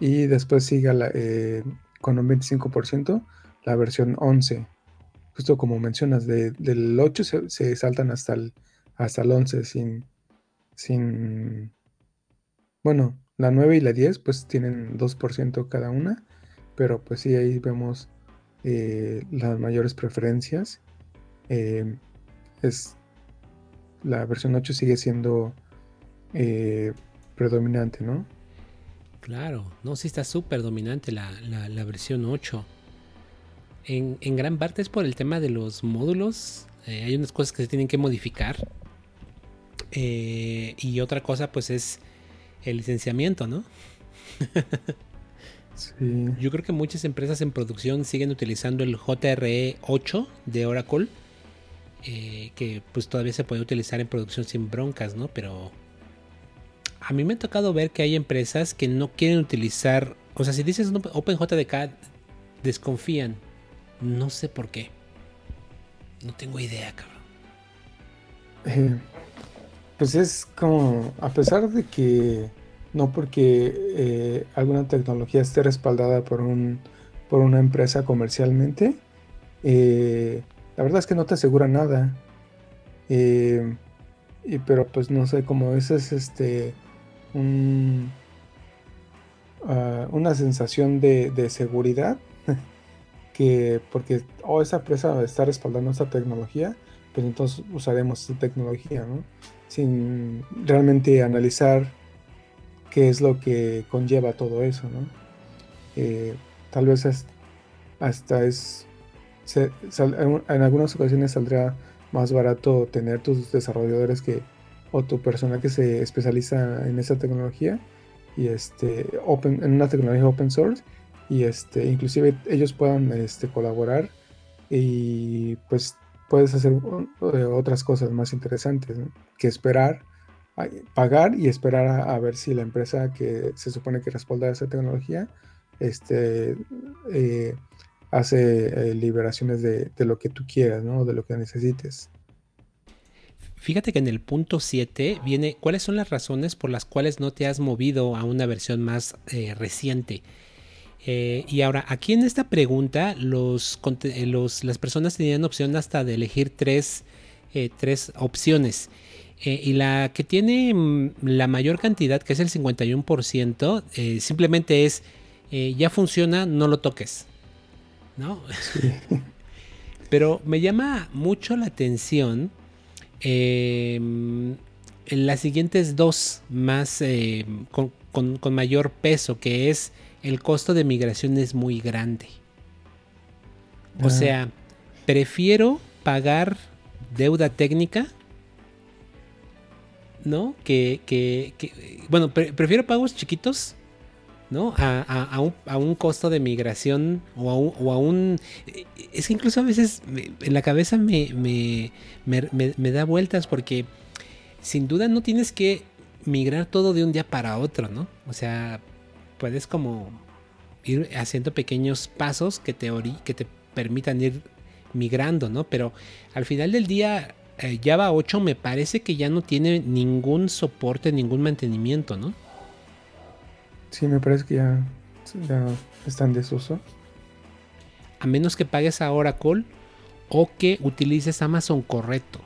y después sigue eh, con un 25% la versión 11. Justo como mencionas, del 8 se, saltan hasta el, hasta el 11 sin, sin... Bueno, la 9 y la 10 pues tienen 2% cada una, pero pues sí, ahí vemos eh, las mayores preferencias. Es la versión 8 sigue siendo eh, predominante, ¿no? Claro, no, sí está súper dominante la, versión 8. En, en, gran parte es por el tema de los módulos. hay unas cosas que se tienen que modificar eh, y otra cosa, pues es el licenciamiento, ¿no? (laughs) Yo creo que muchas empresas en producción siguen utilizando el JRE 8 de Oracle, eh, que pues todavía se puede utilizar en producción sin broncas, ¿no? Pero a mí me ha tocado ver que hay empresas que no quieren utilizar, o sea, si dices OpenJDK, desconfían. No sé por qué. No tengo idea, cabrón. Eh, pues es como, a pesar de que no porque eh, alguna tecnología esté respaldada por, un, por una empresa comercialmente, eh, la verdad es que no te asegura nada. Eh, y, pero pues no sé, como ese es este un... ah, una sensación de, seguridad, (laughs) que porque oh, esa empresa está respaldando esta tecnología, pues entonces usaremos esta tecnología, ¿no? Sin realmente analizar qué es lo que conlleva todo eso, ¿no? Eh, tal vez hasta es, en algunas ocasiones saldrá más barato tener tus desarrolladores que o tu persona que se especializa en esa tecnología y este open, en una tecnología open source y este inclusive ellos puedan este, colaborar y pues puedes hacer eh, otras cosas más interesantes que esperar pagar y esperar a, ver si la empresa que se supone que respalda esa tecnología este eh, hace eh, liberaciones de, lo que tú quieras, ¿no? De lo que necesites. Fíjate que en el punto 7 viene cuáles son las razones por las cuales no te has movido a una versión más eh, reciente. Eh, y ahora, aquí en esta pregunta, los, eh, las personas tenían opción hasta de elegir tres, tres opciones. y la que tiene mm, la mayor cantidad, que es el 51%, simplemente es, ya funciona, no lo toques. ¿No? (laughs) Pero me llama mucho la atención Em, en las siguientes dos más em, con, mayor peso, que es el costo de migración es muy grande. O sea, prefiero pagar deuda técnica, ¿no? Que, que, bueno, prefiero pagos chiquitos, ¿no? A, un, costo de migración o a un, Es que incluso a veces en la cabeza me, me, da vueltas porque sin duda no tienes que migrar todo de un día para otro, ¿no? O sea, puedes como ir haciendo pequeños pasos que te, que te permitan ir migrando, ¿no? Pero al final del día, eh, Java 8 me parece que ya no tiene ningún soporte, ningún mantenimiento, ¿no? Sí, me parece que ya, ya está desuso. A menos que pagues a Oracle o que utilices Amazon Correcto.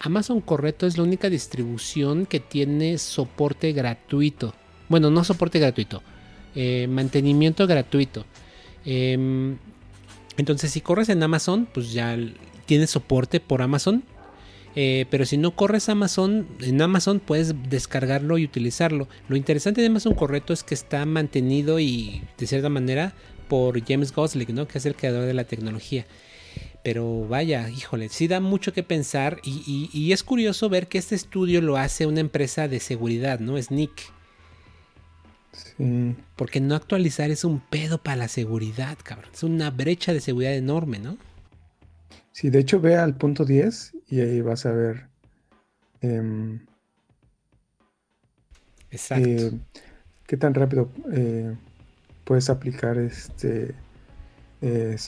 Amazon Correcto es la única distribución que tiene soporte gratuito. Bueno, no soporte gratuito, eh, mantenimiento gratuito. Em, entonces, si corres en Amazon, pues ya tienes soporte por Amazon. Eh, pero si no corres Amazon, en Amazon puedes descargarlo y utilizarlo. Lo interesante de Amazon Correcto es que está mantenido y de cierta manera por James Gosling, ¿no? que es el creador de la tecnología. Pero vaya, híjole, sí da mucho que pensar y, es curioso ver que este estudio lo hace una empresa de seguridad, ¿no? Es Nick. Sí. Porque no actualizar es un pedo para la seguridad, cabrón. Es una brecha de seguridad enorme, ¿no? Sí, de hecho ve al punto 10 y ahí vas a ver. Em, Exacto. Eh, qué tan rápido eh, puedes aplicar este. ¿Qué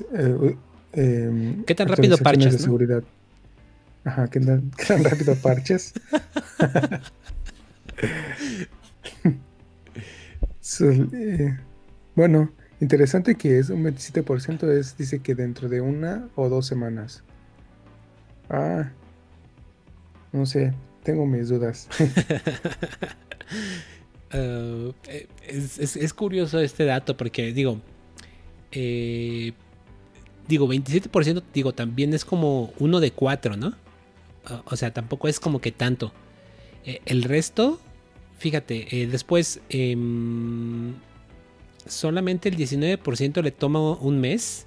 tan rápido parches? De seguridad. Ajá, ¿qué tan, rápido parches? Bueno, interesante que es un 27% es, dice que dentro de una o dos semanas. Ah, no sé, tengo mis dudas. (laughs) Uh, es, curioso este dato porque digo, eh, digo, 27%, digo, también es como uno de cuatro, ¿no? O sea, tampoco es como que tanto. Eh, el resto, fíjate, eh, después em, solamente el 19% le toma un mes,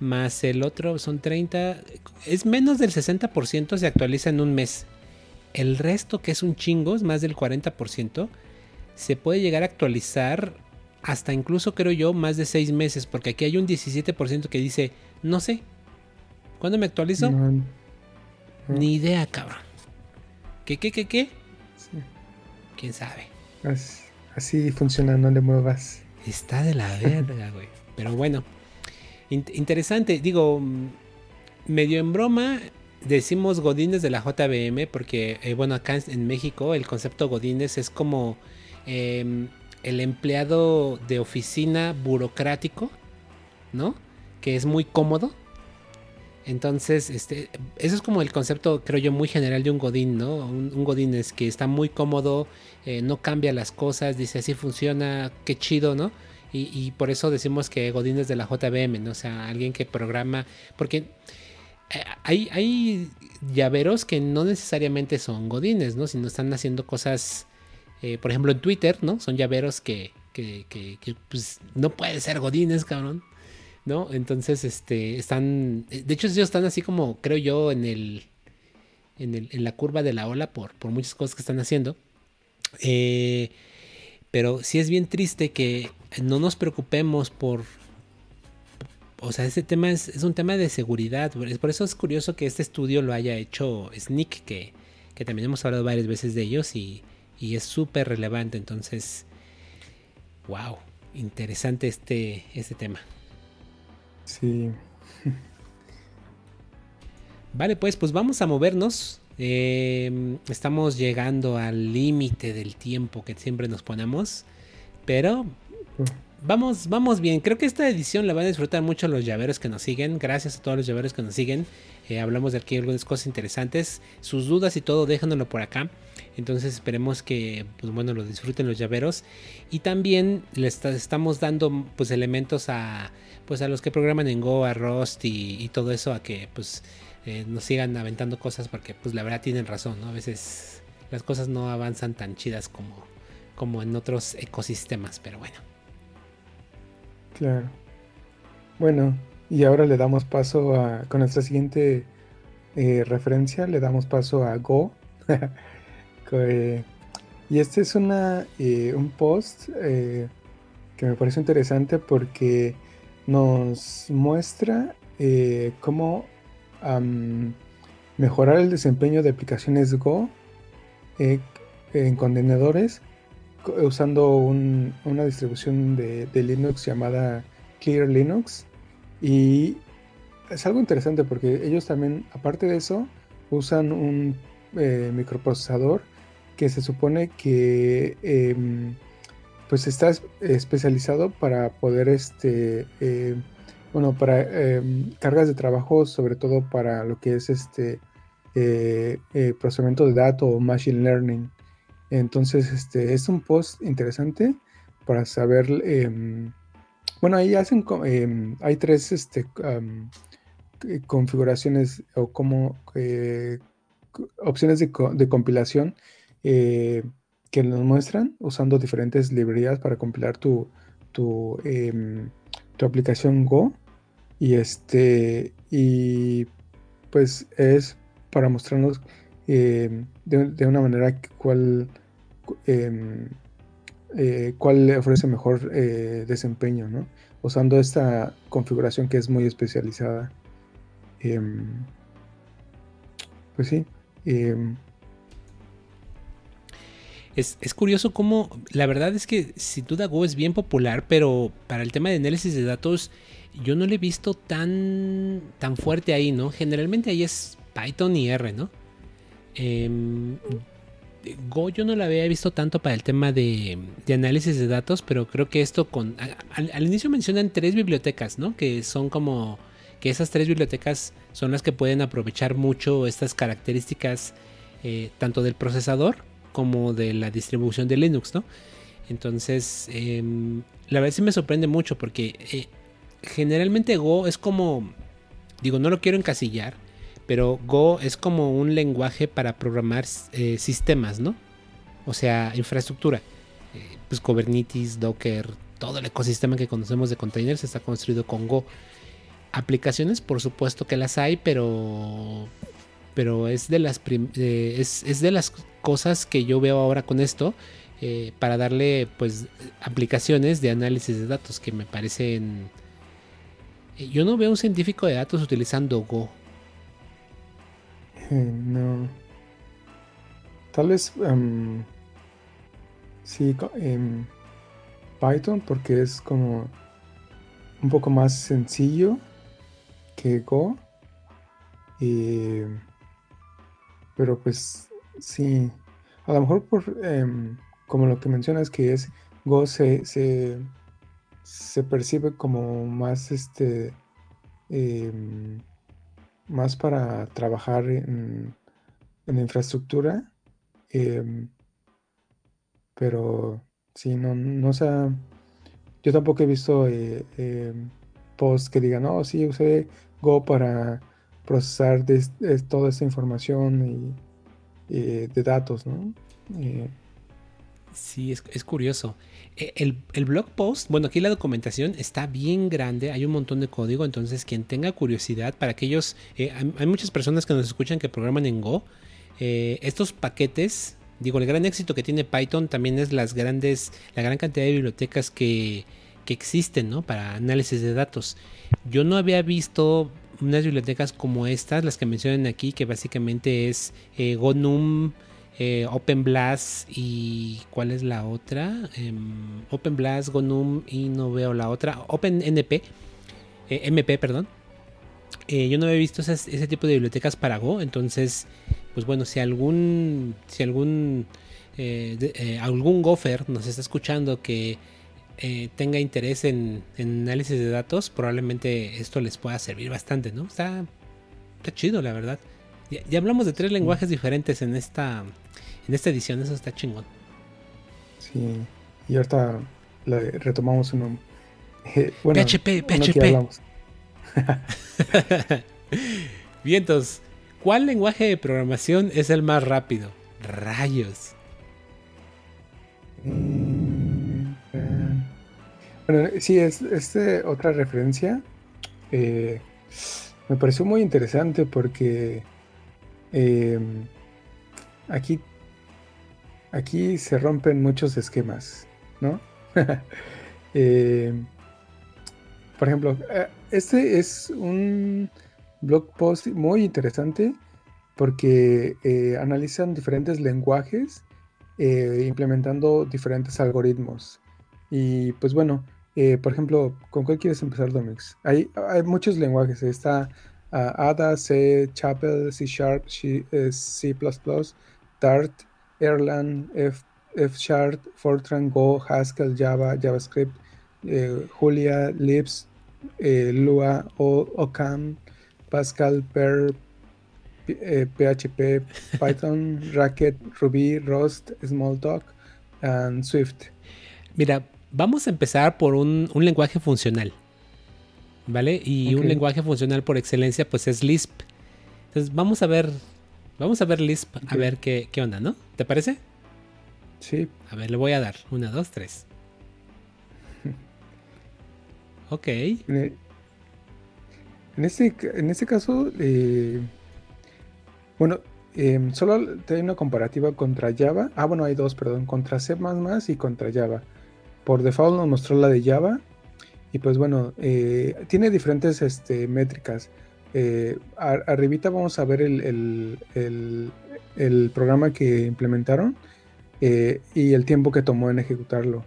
más el otro son 30, es menos del 60% se actualiza en un mes. El resto, que es un chingo, es más del 40%, se puede llegar a actualizar hasta incluso creo yo más de seis meses, porque aquí hay un 17% que dice, no sé, ¿cuándo me actualizo? Ni idea, cabrón. ¿Qué, qué, qué, qué? ¿Quién sabe? Así, funciona, no le muevas. Está de la verga, güey. Pero bueno, interesante, digo, medio en broma, decimos Godines de la JBM, porque, eh, bueno, acá en México el concepto Godines es como... Em, el empleado de oficina burocrático, ¿no? Que es muy cómodo, Entonces, este, eso es como el concepto, creo yo, muy general de un Godín, ¿no? Un, Godín es que está muy cómodo, eh, no cambia las cosas, dice así funciona, qué chido, ¿no? Y, por eso decimos que Godín es de la JBM, ¿no? O sea, alguien que programa, porque eh, hay, hay llaveros que no necesariamente son Godines, ¿no? Sino están haciendo cosas, eh, por ejemplo, en Twitter, ¿no? Son llaveros que, que, que, pues, no puede ser Godines, cabrón. ¿no? Entonces, este, están, de hecho ellos están así como, creo yo, en el, en, el, en la curva de la ola por, por muchas cosas que están haciendo. Eh, pero sí es bien triste que no nos preocupemos por... O sea, este tema es, es un tema de seguridad. Por eso es curioso que este estudio lo haya hecho Sneak, que, que también hemos hablado varias veces de ellos y, y es súper relevante. Entonces, wow, interesante este, este tema. Sí. (laughs) Vale, pues, pues vamos a movernos. Em, estamos llegando al límite del tiempo que siempre nos ponemos. Pero vamos, vamos bien. Creo que esta edición la van a disfrutar mucho los llaveros que nos siguen. Gracias a todos los llaveros que nos siguen. Eh, hablamos de aquí algunas cosas interesantes. Sus dudas y todo, déjanoslo por acá. Entonces esperemos que, pues bueno, lo disfruten los llaveros. Y también les estamos dando, pues, elementos a pues a los que programan en Go, a Rust y, todo eso, a que pues eh, nos sigan aventando cosas porque pues la verdad tienen razón, ¿no? A veces las cosas no avanzan tan chidas como, como en otros ecosistemas, pero bueno. Claro. Bueno, y ahora le damos paso a, con nuestra siguiente eh, referencia, le damos paso a Go. (laughs) Eh, y este es una, un post que me parece interesante porque nos muestra eh, cómo mejorar el desempeño de aplicaciones Go eh, en contenedores usando una distribución de, Linux llamada Clear Linux. Y es algo interesante porque ellos también, aparte de eso, usan un eh, microprocesador que se supone que em, pues está especializado para poder, este, eh, bueno, para em, cargas de trabajo, sobre todo para lo que es este eh, procesamiento de datos o machine learning. Entonces, este es un post interesante para saber, em, bueno, ahí hacen, em, hay tres este, configuraciones o como opciones de, de compilación que nos muestran usando diferentes librerías para compilar tu, tu, em, tu aplicación Go. Y este, y pues es para mostrarnos em, de, una manera cuál, eh, cuál ofrece mejor eh, desempeño, ¿no? Usando esta configuración que es muy especializada. pues sí. Es, curioso cómo, la verdad es que si duda Go es bien popular, pero para el tema de análisis de datos yo no lo he visto tan, tan fuerte ahí, ¿no? Generalmente ahí es Python y R, ¿no? Em, Go yo no lo había visto tanto para el tema de, análisis de datos, pero creo que esto con... al, inicio mencionan tres bibliotecas, ¿no? Que son como... que esas tres bibliotecas son las que pueden aprovechar mucho estas características eh, tanto del procesador como de la distribución de Linux, ¿no? Entonces, em, la verdad sí me sorprende mucho porque eh, generalmente Go es como, digo, no lo quiero encasillar, pero Go es como un lenguaje para programar eh, sistemas, ¿no? O sea, infraestructura. Eh, pues Kubernetes, Docker, todo el ecosistema que conocemos de containers está construido con Go. Aplicaciones, por supuesto que las hay, pero pero es de las es, de las cosas que yo veo ahora con esto eh, para darle pues aplicaciones de análisis de datos que me parecen eh, yo no veo un científico de datos utilizando Go eh, no. Tal vez um, sí en Python porque es como un poco más sencillo que Go. Y pero pues sí, a lo mejor por, em, como lo que mencionas que es Go se, se, percibe como más este, em, más para trabajar en, infraestructura. Em, pero sí, no, no sé. Yo tampoco he visto eh, em, posts que digan, no, sí, usé Go para procesar toda esta información y, eh, de datos, ¿no? Eh, sí, es, curioso. E, el, blog post, bueno, aquí la documentación está bien grande, hay un montón de código, entonces quien tenga curiosidad, para aquellos, eh, hay, muchas personas que nos escuchan que programan en Go, estos paquetes, digo, el gran éxito que tiene Python también es las grandes, la gran cantidad de bibliotecas que que existen ¿no? para análisis de datos. Yo no había visto unas bibliotecas como estas, las que mencionan aquí, que básicamente es eh, GONUM, eh, OpenBlast y ¿cuál es la otra? Eh, OpenBlast, GONUM y no veo la otra, OpenNP, eh, MP, perdón. yo no había visto ese tipo de bibliotecas para Go, entonces, pues bueno, si algún, si algún, algún gopher nos está escuchando que eh, tenga interés en, análisis de datos, probablemente esto les pueda servir bastante, ¿no? Está, está chido, la verdad. Ya, hablamos de tres lenguajes diferentes en esta, en esta edición, eso está chingón. Sí, y ahorita retomamos uno. Eh, PHP, PHP. Vientos, ¿cuál lenguaje de programación es el más rápido? Rayos. Mm. Bueno, sí, es, este, otra referencia. Eh, me pareció muy interesante porque aquí, aquí se rompen muchos esquemas, ¿no? (laughs) Em, por ejemplo, eh, este es un blog post muy interesante porque eh, analizan diferentes lenguajes implementando diferentes algoritmos. Y pues bueno, eh, por ejemplo, ¿con cuál quieres empezar, Domix? Hay, muchos lenguajes. Está uh, Ada, C, Chapel, C Sharp, C, eh, C++, Dart, Erlang, F, F Sharp, Fortran, Go, Haskell, Java, JavaScript, eh, Julia, Libs, Lua, o, OCaml, Pascal, Perl, PHP, (laughs) Python, Racket, Ruby, Rust, Smalltalk, and Swift. Mira, Vamos a empezar por un, lenguaje funcional. ¿Vale? Y un lenguaje funcional por excelencia, pues es Lisp. Entonces vamos a ver. Vamos a ver Lisp, a ver qué, onda, ¿no? ¿Te parece? Sí. A ver, le voy a dar. Una, dos, tres. (laughs) ok. En este, en este caso, eh, bueno, em, solo hay una comparativa contra Java. Ah, bueno, hay dos, perdón, contra C y contra Java. Por default nos mostró la de Java. Y pues bueno, eh, tiene diferentes este, métricas. Eh, arribita vamos a ver el, programa que implementaron eh, y el tiempo que tomó en ejecutarlo.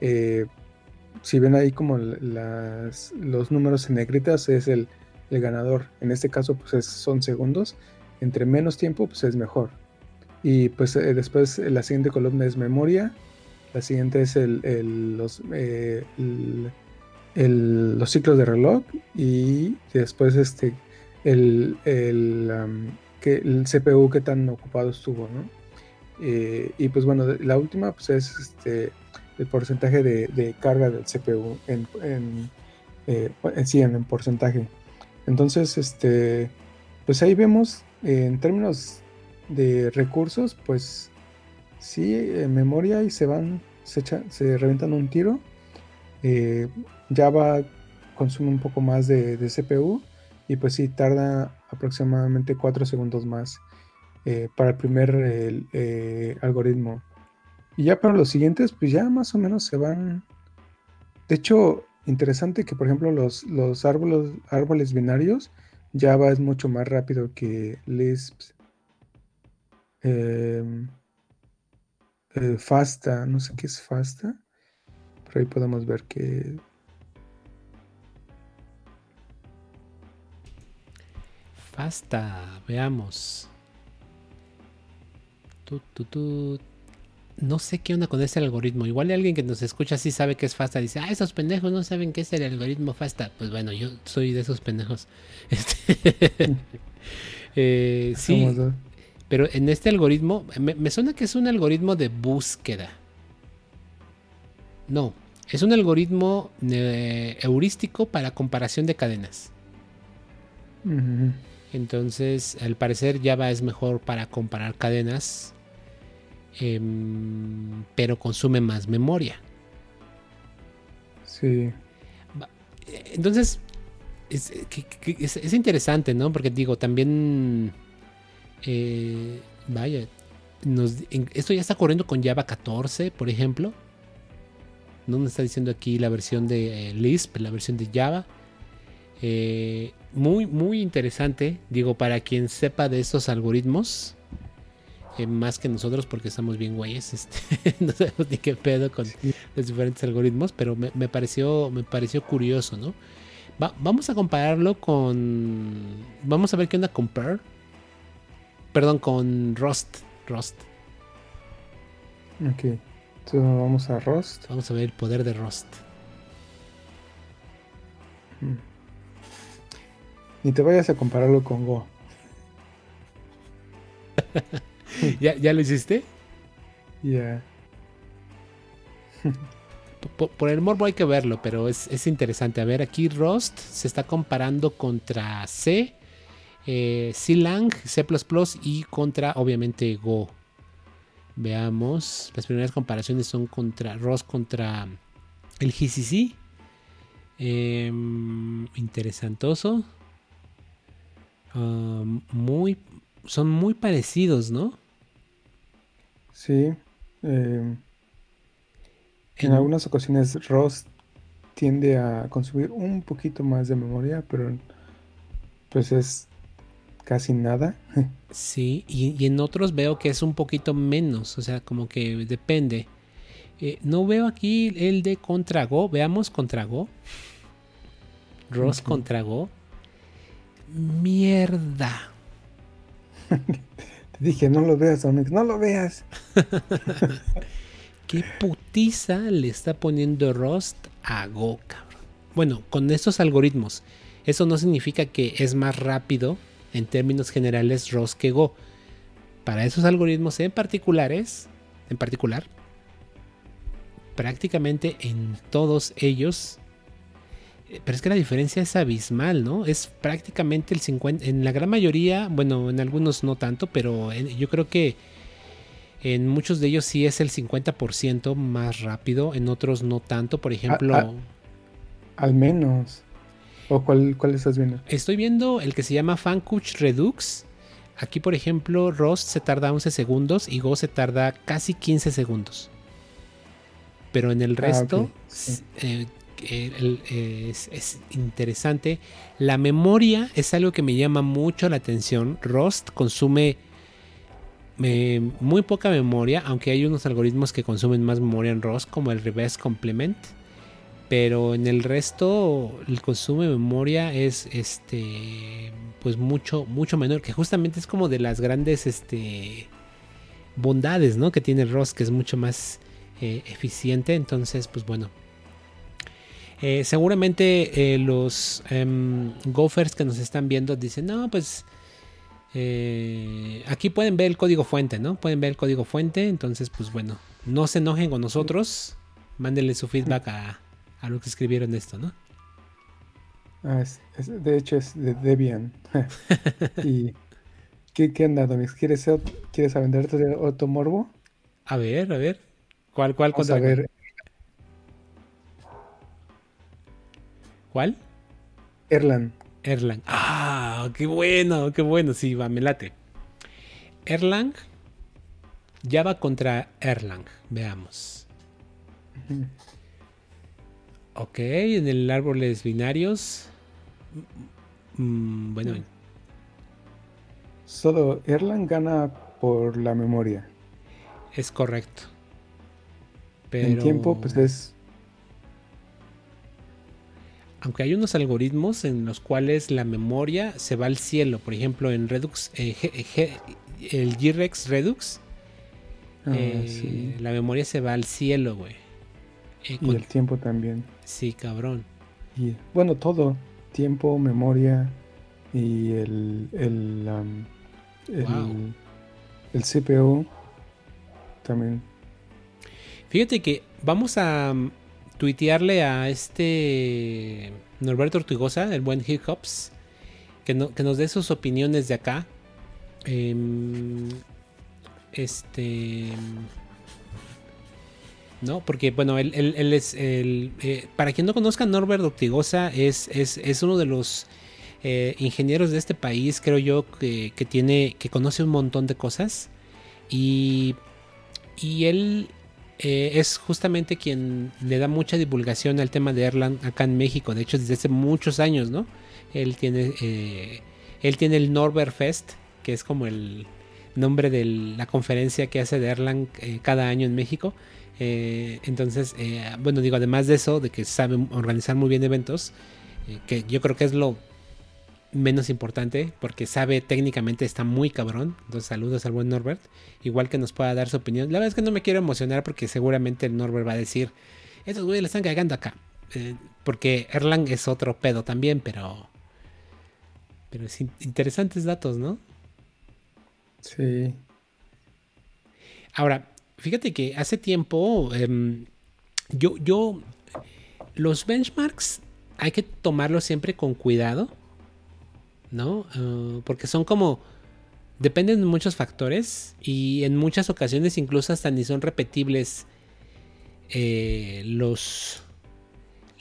si ven ahí como los números en negritas es el, ganador. En este caso pues son segundos. Entre menos tiempo pues es mejor. Y pues después la siguiente columna es memoria la siguiente es el, los, eh, los ciclos de reloj y después este, el, que, el CPU que tan ocupado estuvo, ¿no? Eh, y pues bueno, la última pues es este, el porcentaje de, carga del CPU en, eh, en en, porcentaje. Entonces, este, pues ahí vemos en términos de recursos, pues sí, en memoria y se van, se, se reventan un tiro. Java consume un poco más de, CPU y pues sí, tarda aproximadamente 4 segundos más eh, para el primer eh, algoritmo. Y ya para los siguientes, pues ya más o menos se van. De hecho, interesante que por ejemplo los, los árboles, binarios, Java es mucho más rápido que Lisp. Eh, eh, Fasta, no sé qué es Fasta, pero ahí podemos ver que... Fasta, veamos. no sé qué onda con ese algoritmo. Igual alguien que nos escucha sí sabe que es FASTA. Dice, ah, esos pendejos no saben qué es el algoritmo FASTA. Pues bueno, yo soy de esos pendejos. (laughs) Este, (laughs) eh, sí, pero en este algoritmo, me, suena que es un algoritmo de búsqueda. No, es un algoritmo eh, heurístico para comparación de cadenas. Entonces, al parecer Java es mejor para comparar cadenas Em, pero consume más memoria. Sí. Entonces, es, interesante, ¿no? Porque digo, también, eh, vaya, esto ya está corriendo con Java 14, por ejemplo. No me está diciendo aquí la versión de eh, Lisp, la versión de Java. Eh, muy, muy interesante, digo, para quien sepa de estos algoritmos. Eh, más que nosotros porque estamos bien güeyes, este, (laughs) no sabemos ni qué pedo con los diferentes algoritmos, pero me, pareció, me pareció curioso, ¿no? vamos a compararlo con, vamos a ver qué onda con perdón, con Rust, Rust. Ok, entonces vamos a Rust. Vamos a ver el poder de Rust. Ni te vayas a compararlo con Go. (laughs) ¿Ya, lo hiciste? Ya. por, el morbo hay que verlo, pero es, interesante. A ver, aquí Rust se está comparando contra C, eh, C Lang, C y contra, obviamente, Go. Veamos. Las primeras comparaciones son contra Rust contra el GCC. Em, interesantoso. Muy, son muy parecidos, ¿no? Sí. Em, en, algunas ocasiones Rust tiende a consumir un poquito más de memoria, pero pues es casi nada. (laughs) Sí, y, en otros veo que es un poquito menos, o sea, como que depende. Eh, no veo aquí el de contra Go, veamos contra Go. Rust contra Go. Mierda. (laughs) Dije, no lo veas, Onyx, no lo veas. (laughs) Qué putiza le está poniendo Rust a Go, cabrón. Bueno, con estos algoritmos, eso no significa que es más rápido en términos generales Rust que Go. Para esos algoritmos en particulares, en particular, prácticamente en todos ellos pero es que la diferencia es abismal, ¿no? Es prácticamente el 50, en la gran mayoría, bueno, en algunos no tanto, pero yo creo que en muchos de ellos sí es el 50% más rápido, en otros no tanto, por ejemplo... al menos. ¿O cuál, cuál estás viendo? Estoy viendo el que se llama Fankuch Redux. Aquí, por ejemplo, Rust se tarda 11 segundos y Go se tarda casi 15 segundos. Pero en el ah, resto, eh, es, interesante. La memoria es algo que me llama mucho la atención. Rust consume muy poca memoria, aunque hay unos algoritmos que consumen más memoria en Rust, como el reverse complement. Pero en el resto, el consumo de memoria es este pues mucho, mucho menor. Que justamente es como de las grandes este, bondades ¿no? que tiene Rust, que es mucho más eh, eficiente. Entonces, pues bueno, eh, seguramente eh, los em, gophers que nos están viendo dicen, no, pues eh, aquí pueden ver el código fuente, ¿no? Pueden ver el código fuente, entonces pues bueno, no se enojen con nosotros, mándenle su feedback a, a los que escribieron esto, ¿no? Ah, de hecho es de Debian. (laughs) (laughs) ¿Y qué, qué anda, Domix? ¿Quieres, ¿Quieres aventarte otro morbo? A ver, a ver. ¿Cuál, cuál? Vamos a ver ¿Cuál? Erlang. Erlang. Ah, qué bueno, qué bueno. Sí, va, me late. Erlang. Java contra Erlang. Veamos. Ok, en el árboles binarios. Mm, bueno. Solo Erlang gana por la memoria. Es correcto. Pero... En tiempo, pues es aunque hay unos algoritmos en los cuales la memoria se va al cielo, por ejemplo en Redux, eh, el G-Rex Redux, Ah, eh, sí. la memoria se va al cielo, güey. Eh, Y el tiempo también. Sí, cabrón. Y, bueno, todo. Tiempo, memoria y el, el, am, el, Wow. el CPU también. Fíjate que vamos a tuitearle a este Norberto Ortigosa, el buen Hiccups, que, no- que nos dé sus opiniones de acá. Em, este. No, porque bueno, él, es eh, para quien no conozca, Norbert Ortigosa es uno de los eh, ingenieros de este país, creo yo, que, que tiene. que conoce un montón de cosas. Y. Y él eh, es justamente quien le da mucha divulgación al tema de Erlang acá en México. De hecho, desde hace muchos años, ¿no? Él tiene, eh, él tiene el Norbert Fest, que es como el nombre de la conferencia que hace de Erlang eh, cada año en México. Entonces, bueno, digo, además de eso, de que sabe organizar muy bien eventos, que yo creo que es lo menos importante, porque sabe técnicamente, está muy cabrón. Entonces, saludos al buen Norbert. Igual que nos pueda dar su opinión. La verdad es que no me quiero emocionar porque seguramente el Norbert va a decir, estos güeyes le están cagando acá. Eh, porque Erlang es otro pedo también, pero... Pero es in- interesantes datos, ¿no? Sí. Ahora, fíjate que hace tiempo em, yo, yo, los benchmarks hay que tomarlos siempre con cuidado, ¿no? Ah, porque son como, dependen de muchos factores y en muchas ocasiones incluso hasta ni son repetibles eh, los,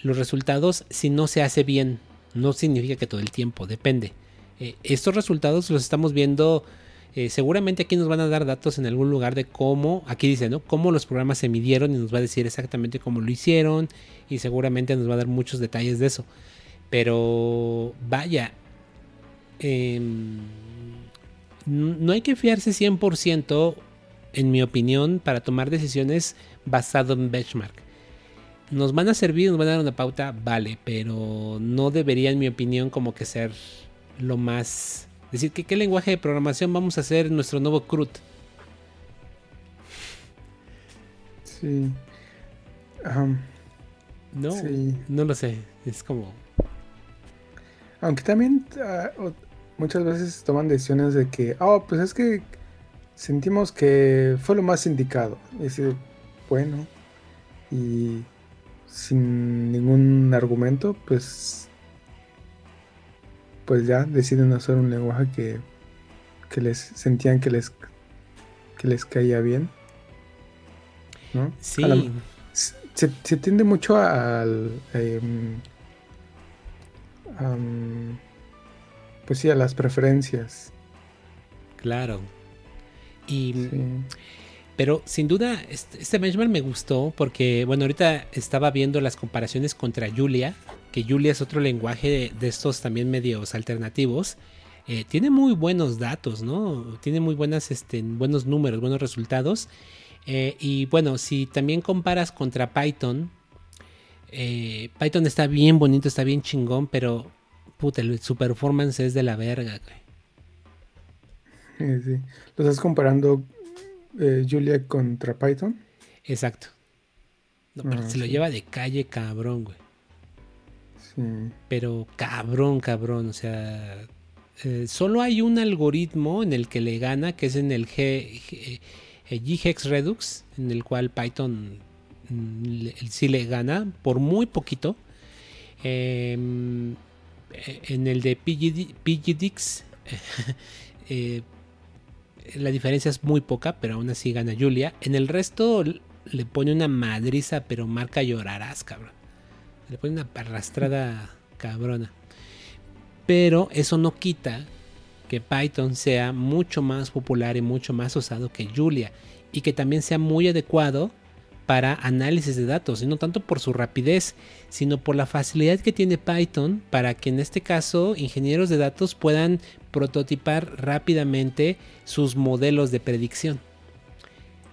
los resultados si no se hace bien. No significa que todo el tiempo, depende. Eh, estos resultados los estamos viendo eh, seguramente aquí nos van a dar datos en algún lugar de cómo, aquí dice, ¿no? Cómo los programas se midieron y nos va a decir exactamente cómo lo hicieron y seguramente nos va a dar muchos detalles de eso. Pero vaya, em, no hay que fiarse 100%, en mi opinión, para tomar decisiones basado en benchmark. Nos van a servir, nos van a dar una pauta, vale, pero no debería, en mi opinión, como que ser lo más Decir, que ¿qué lenguaje de programación vamos a hacer en nuestro nuevo CRUD? Sí. No, Sí. no lo sé. Es como. Aunque también ah, muchas veces toman decisiones de que, oh, pues es que sentimos que fue lo más indicado. Y decir, bueno, y sin ningún argumento, pues, pues ya deciden hacer un lenguaje que, que les sentían que les, que les caía bien. ¿no? Sí, la- se, se tiende mucho al. em, pues sí, a las preferencias. claro. Y, Sí. Pero sin duda, este, este benchmark me gustó porque, bueno, ahorita estaba viendo las comparaciones contra Julia, que Julia es otro lenguaje de, de estos también medios alternativos. Eh, tiene muy buenos datos, ¿no? Tiene muy buenas, este, buenos números, buenos resultados. Eh, y bueno, si también comparas contra Python, eh, Python está bien bonito, está bien chingón, pero puta, el- su performance es de la verga, güey. Eh, sí. ¿Lo estás comparando eh, Julia contra Python? Exacto. No, pero Ah, se lo sí. lleva de calle cabrón, güey. Sí. Pero cabrón, cabrón. O sea, eh, solo hay un algoritmo en el que le gana, que es en el G, G- eh, GHEX Redux, en el cual Python mm, le- sí le gana por muy poquito. Eh, en el de PGD PGDix, (laughs) eh, la diferencia es muy poca, pero aún así gana Julia. En el resto le pone una madriza, pero marca llorarás, cabrón. Le pone una arrastrada cabrona. Pero eso no quita que Python sea mucho más popular y mucho más usado que Julia. Y que también sea muy adecuado para análisis de datos. Y no tanto por su rapidez, sino por la facilidad que tiene Python para que en este caso ingenieros de datos puedan prototipar rápidamente sus modelos de predicción.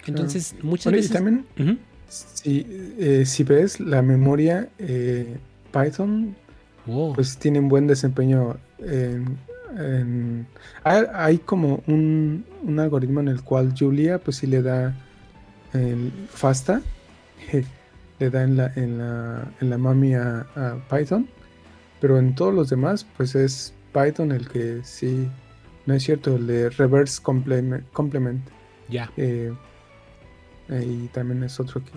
Entonces, muchas Bueno, y veces... también, Ujú. si, eh, si ves la memoria eh, Python, Wow. pues tiene un buen desempeño en... en- hay, hay como un, un algoritmo en el cual Julia pues sí le da el FASTA, le da en la, en la, en la mami a, Python, pero en todos los demás, pues es Python el que sí, no es cierto, el de reverse complement. Ya. Eh, y también es otro que.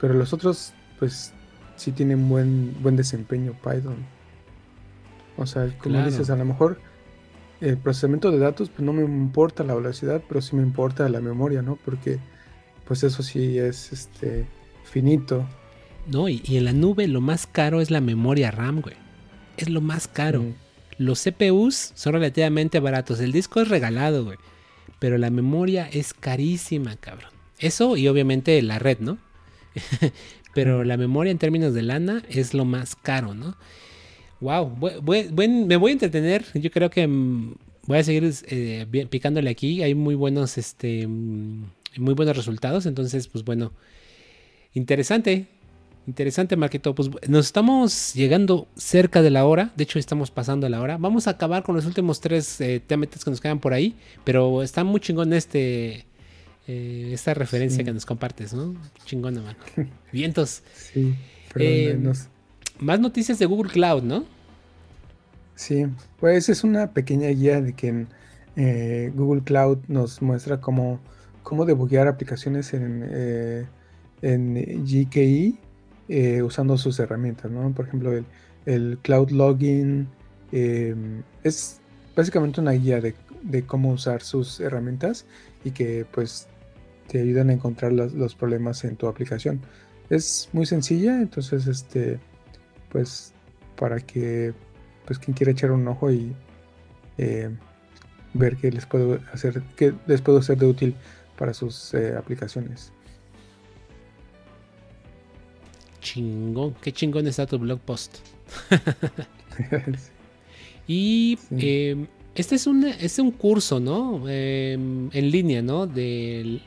Pero los otros, pues sí tienen buen, buen desempeño Python. O sea, como dices, a lo mejor el procesamiento de datos, pues no me importa la velocidad, pero sí me importa la memoria, ¿no? Porque pues eso sí es este finito. No, y, en la nube lo más caro es la memoria RAM, güey. Es lo más caro. Los CPUs son relativamente baratos. El disco es regalado, güey. Pero la memoria es carísima, cabrón. Eso y obviamente la red, ¿no? (laughs) pero la memoria en términos de lana es lo más caro, ¿no? Wow, me voy a entretener. Yo creo que mm, voy a seguir eh, picándole aquí. Hay muy buenos, este, mm, muy buenos resultados. Entonces, pues bueno, interesante. Interesante, Marquito. Pues nos estamos llegando cerca de la hora. De hecho, estamos pasando la hora. Vamos a acabar con los últimos tres eh, temas que nos quedan por ahí. Pero está muy chingón este. Eh, esta referencia que nos compartes, ¿no? Chingona, mano. (laughs) Vientos. Sí, pero más noticias de Google Cloud, ¿no? Sí, pues es una pequeña guía de que eh, Google Cloud nos muestra cómo, cómo debuguear aplicaciones en, eh, en GKE eh, usando sus herramientas, ¿no? Por ejemplo, el, Cloud Login em, es básicamente una guía de, cómo usar sus herramientas y que pues te ayudan a encontrar los, problemas en tu aplicación. Es muy sencilla, entonces este pues para que pues quien quiera echar un ojo y eh, ver qué les puedo hacer, qué les puedo ser de útil para sus eh, aplicaciones. Chingón, qué chingón está tu blog post. (laughs) Y em, este es un, es un curso, ¿no? Em, en línea, ¿no? Del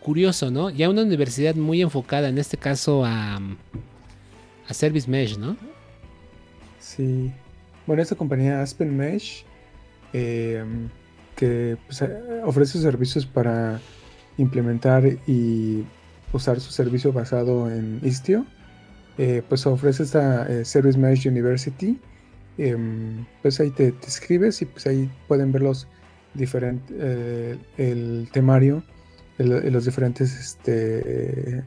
curioso, ¿no? Ya una universidad muy enfocada, en este caso a, a Service Mesh, ¿no? Sí. Bueno, esta compañía Aspen Mesh, em, que pues, eh, ofrece servicios para implementar y usar su servicio basado en Istio, eh, pues ofrece esta eh, Service Mesh University. Em, pues ahí te, te, escribes y pues ahí pueden ver los diferentes, el temario, los diferentes este,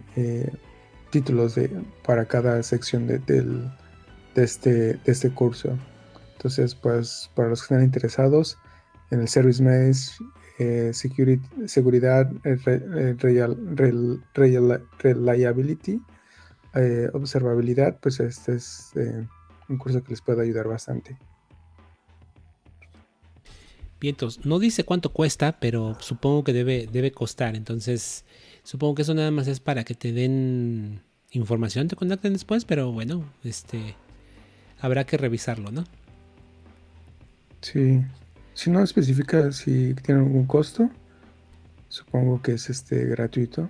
títulos de, para cada sección de, este, de este curso. Entonces, pues para los que están interesados en el Service Mesh, eh, security, seguridad, eh, eh, reliability, observabilidad, pues este es un curso que les puede ayudar bastante. Vientos, no dice cuánto cuesta, pero supongo que debe, debe costar. Entonces, Supongo que eso nada más es para que te den información, te contacten después, pero bueno, este habrá que revisarlo, ¿no? Sí. Si no especifica si tiene algún costo, supongo que es este gratuito.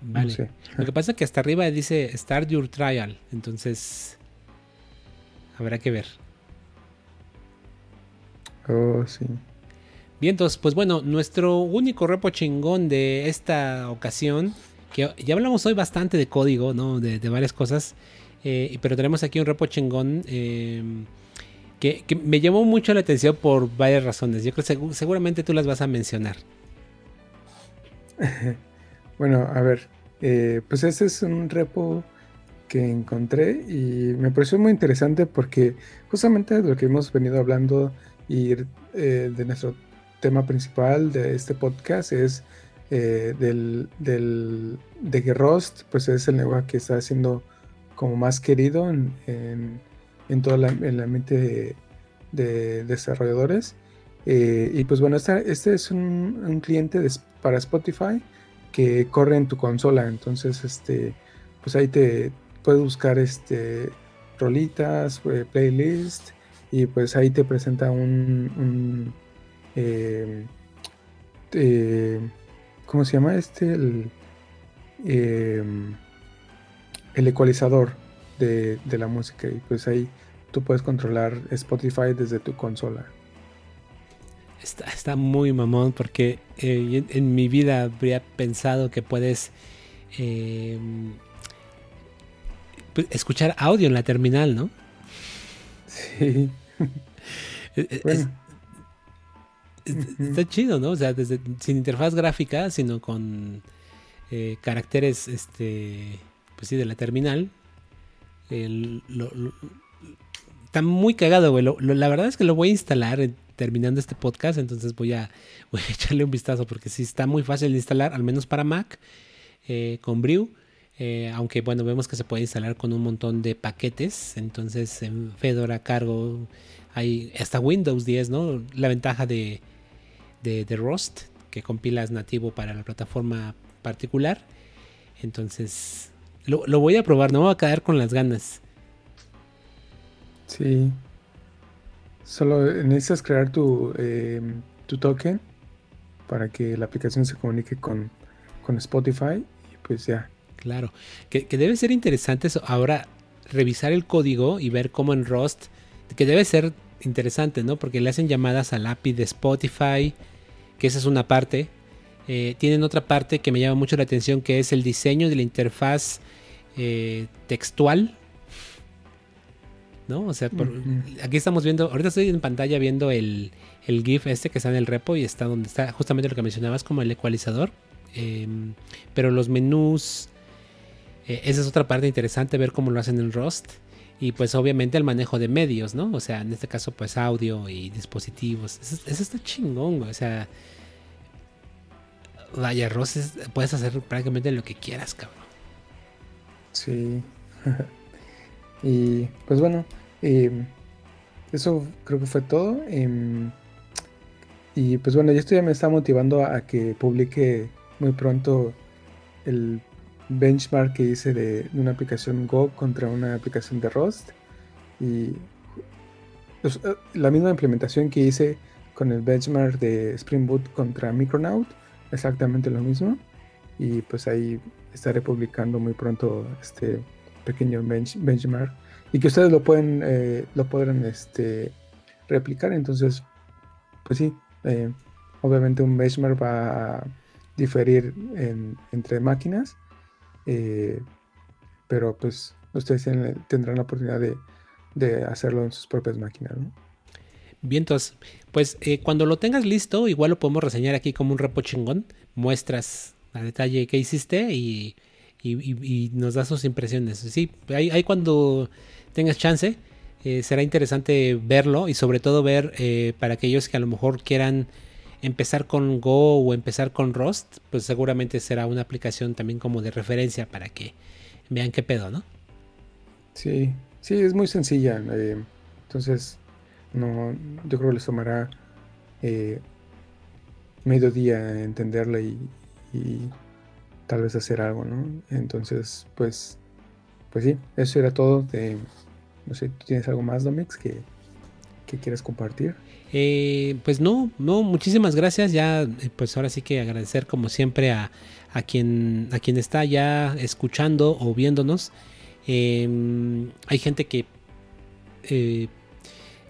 Vale. Lo que pasa es que hasta arriba dice Start Your Trial, entonces habrá que ver. Oh, sí. Bien, entonces, pues bueno, nuestro único repo chingón de esta ocasión, que ya hablamos hoy bastante de código, ¿no? De, varias cosas, eh, pero tenemos aquí un repo chingón eh, que, me llamó mucho la atención por varias razones. Yo creo que seguramente tú las vas a mencionar. (laughs) bueno, a ver, eh, pues este es un repo que encontré y me pareció muy interesante porque justamente de lo que hemos venido hablando y de nuestro tema principal de este podcast es eh, del, de que pues es el lenguaje que está siendo como más querido en, todo la, el ambiente de, desarrolladores. Eh, y pues bueno, este, este es un, cliente para Spotify que corre en tu consola. Entonces, este, pues ahí te puedes buscar este, rolitas, eh, playlist, y pues ahí te presenta un eh, eh, ¿cómo se llama este? El, eh, el ecualizador de, la música y pues ahí tú puedes controlar Spotify desde tu consola. está, muy mamón porque eh, en, mi vida habría pensado que puedes em, pues, escuchar audio en la terminal, ¿no? Sí. (laughs) Está chido, ¿no? O sea, desde, sin interfaz gráfica, sino con eh, caracteres, este, pues sí, de la terminal. Está muy cagado, güey. la verdad es que lo voy a instalar terminando este podcast, entonces voy a, (laughs) voy a echarle un vistazo porque sí está muy fácil de instalar, al menos para Mac, eh, con Brew. Eh, aunque bueno, vemos que se puede instalar con un montón de paquetes. Entonces en Fedora cargo hay hasta Windows 10, ¿no? La ventaja de, de, Rust, que compilas nativo para la plataforma particular. Entonces, lo, voy a probar, no voy a caer con las ganas. Sí. Solo necesitas crear tu, em, tu token para que la aplicación se comunique con, con Spotify y pues ya. Claro, que, que, debe ser interesante eso. ahora revisar el código y ver cómo en Rust, que debe ser interesante, ¿no? Porque le hacen llamadas al API de Spotify, que esa es una parte. Eh, tienen otra parte que me llama mucho la atención, que es el diseño de la interfaz eh, textual. ¿No? O sea, aquí estamos viendo, ahorita estoy en pantalla viendo el, GIF este que está en el repo y está donde está justamente lo que mencionabas como el ecualizador. Em, pero los menús, eh, esa es otra parte interesante, ver cómo lo hacen en Rust. Y pues obviamente el manejo de medios, ¿no? O sea, en este caso pues audio y dispositivos. Eso, está chingón, güey. O sea, vaya, Ross, puedes hacer prácticamente lo que quieras, cabrón. Sí. (laughs) y pues bueno, em, eso creo que fue todo. Em, y pues bueno, esto ya me está motivando a que publique muy pronto el benchmark que hice de una aplicación Go contra una aplicación de Rust. Y pues, eh, la misma implementación que hice con el benchmark de Spring Boot contra Micronaut, exactamente lo mismo. Y pues ahí estaré publicando muy pronto este pequeño benchmark y que ustedes lo pueden eh, lo podrán este replicar entonces pues sí eh, obviamente un benchmark va a diferir entre máquinas eh, pero pues ustedes tendrán la oportunidad de, hacerlo en sus propias máquinas. ¿no? Bien, entonces, pues cuando lo tengas listo, igual lo podemos reseñar aquí como un repo chingón. Muestras detalle qué hiciste y, nos das sus impresiones. Sí, ahí, cuando tengas chance, eh, será interesante verlo y sobre todo ver para aquellos que a lo mejor quieran empezar con Go o empezar con Rust, pues seguramente será una aplicación también como de referencia para que vean qué pedo, ¿no? Sí, sí, es muy sencilla. Eh, entonces, no, yo creo que les tomará eh, medio día entenderla y, tal vez hacer algo, ¿no? Entonces, pues, pues sí, eso era todo. no sé, ¿tú tienes algo más, Domix, que, que quieras compartir? Eh, pues no, no, muchísimas gracias. Ya, eh, pues ahora sí que agradecer como siempre a, a quien, a quien está ya escuchando o viéndonos. Em, hay gente que, eh,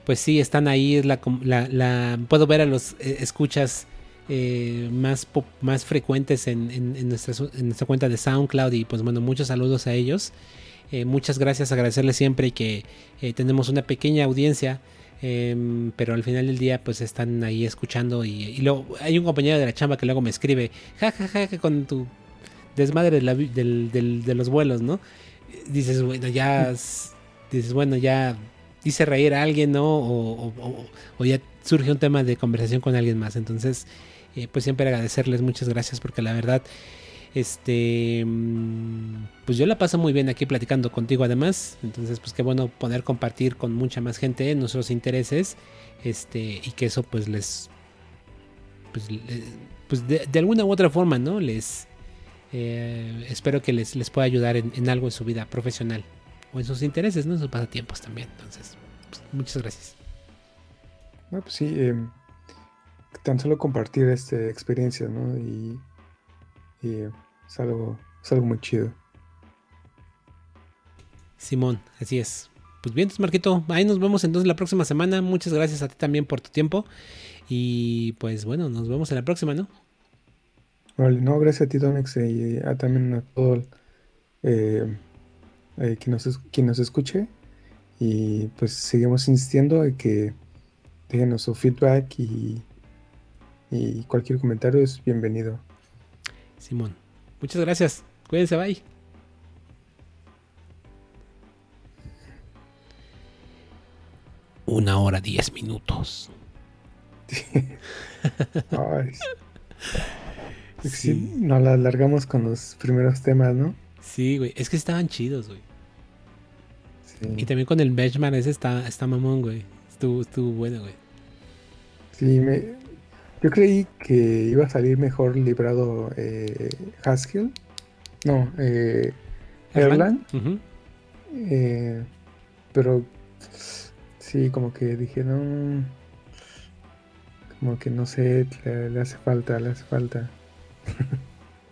pues sí, están ahí. La, la, puedo ver a los escuchas más, más frecuentes en, en, nuestra, en, nuestra, cuenta de SoundCloud. Y pues bueno, muchos saludos a ellos. muchas gracias, agradecerles siempre que tenemos una pequeña audiencia. Em, pero al final del día pues están ahí escuchando y, luego hay un compañero de la chamba que luego me escribe, jajaja, ja, con tu desmadre de, los vuelos, ¿no? Dices, bueno, ya, dices, bueno, ya hice reír a alguien, ¿no? O, ya surge un tema de conversación con alguien más. Entonces, eh, pues siempre agradecerles, muchas gracias porque la verdad este, mm, pues yo la paso muy bien aquí platicando contigo además. Entonces, pues qué bueno poder compartir con mucha más gente nuestros intereses. Este, y que eso pues les, pues, pues de, alguna u otra forma, ¿no? Les, eh, espero que les, les pueda ayudar en, algo en su vida profesional o en sus intereses, ¿no? En sus pasatiempos también. Entonces, pues, muchas gracias. No, pues sí, em, tan solo compartir esta experiencia, ¿no? Y y es algo, es algo muy chido. Simón, así es. Pues bien, entonces Marquito, ahí nos vemos entonces la próxima semana. Muchas gracias a ti también por tu tiempo. Y pues bueno, nos vemos en la próxima, ¿no? Vale, no, gracias a ti, Donex, y a, también a todo eh, eh, quien, nos, quien nos escuche. Y pues seguimos insistiendo en que déjenos su feedback y, y cualquier comentario es bienvenido. Simón, muchas gracias. Cuídense, bye. Una hora diez minutos. (laughs) Ay, sí. nos la alargamos con los primeros temas, ¿no? Sí, güey. Es que estaban chidos, güey. Y también con el benchmark ese está, está mamón, güey. Estuvo, estuvo bueno, güey. Sí, me, yo creí que iba a salir mejor librado eh, Haskell. No, eh, Erlang. eh, pero sí, como que dije, no. Como que no sé, le, le hace falta, le hace falta. (laughs)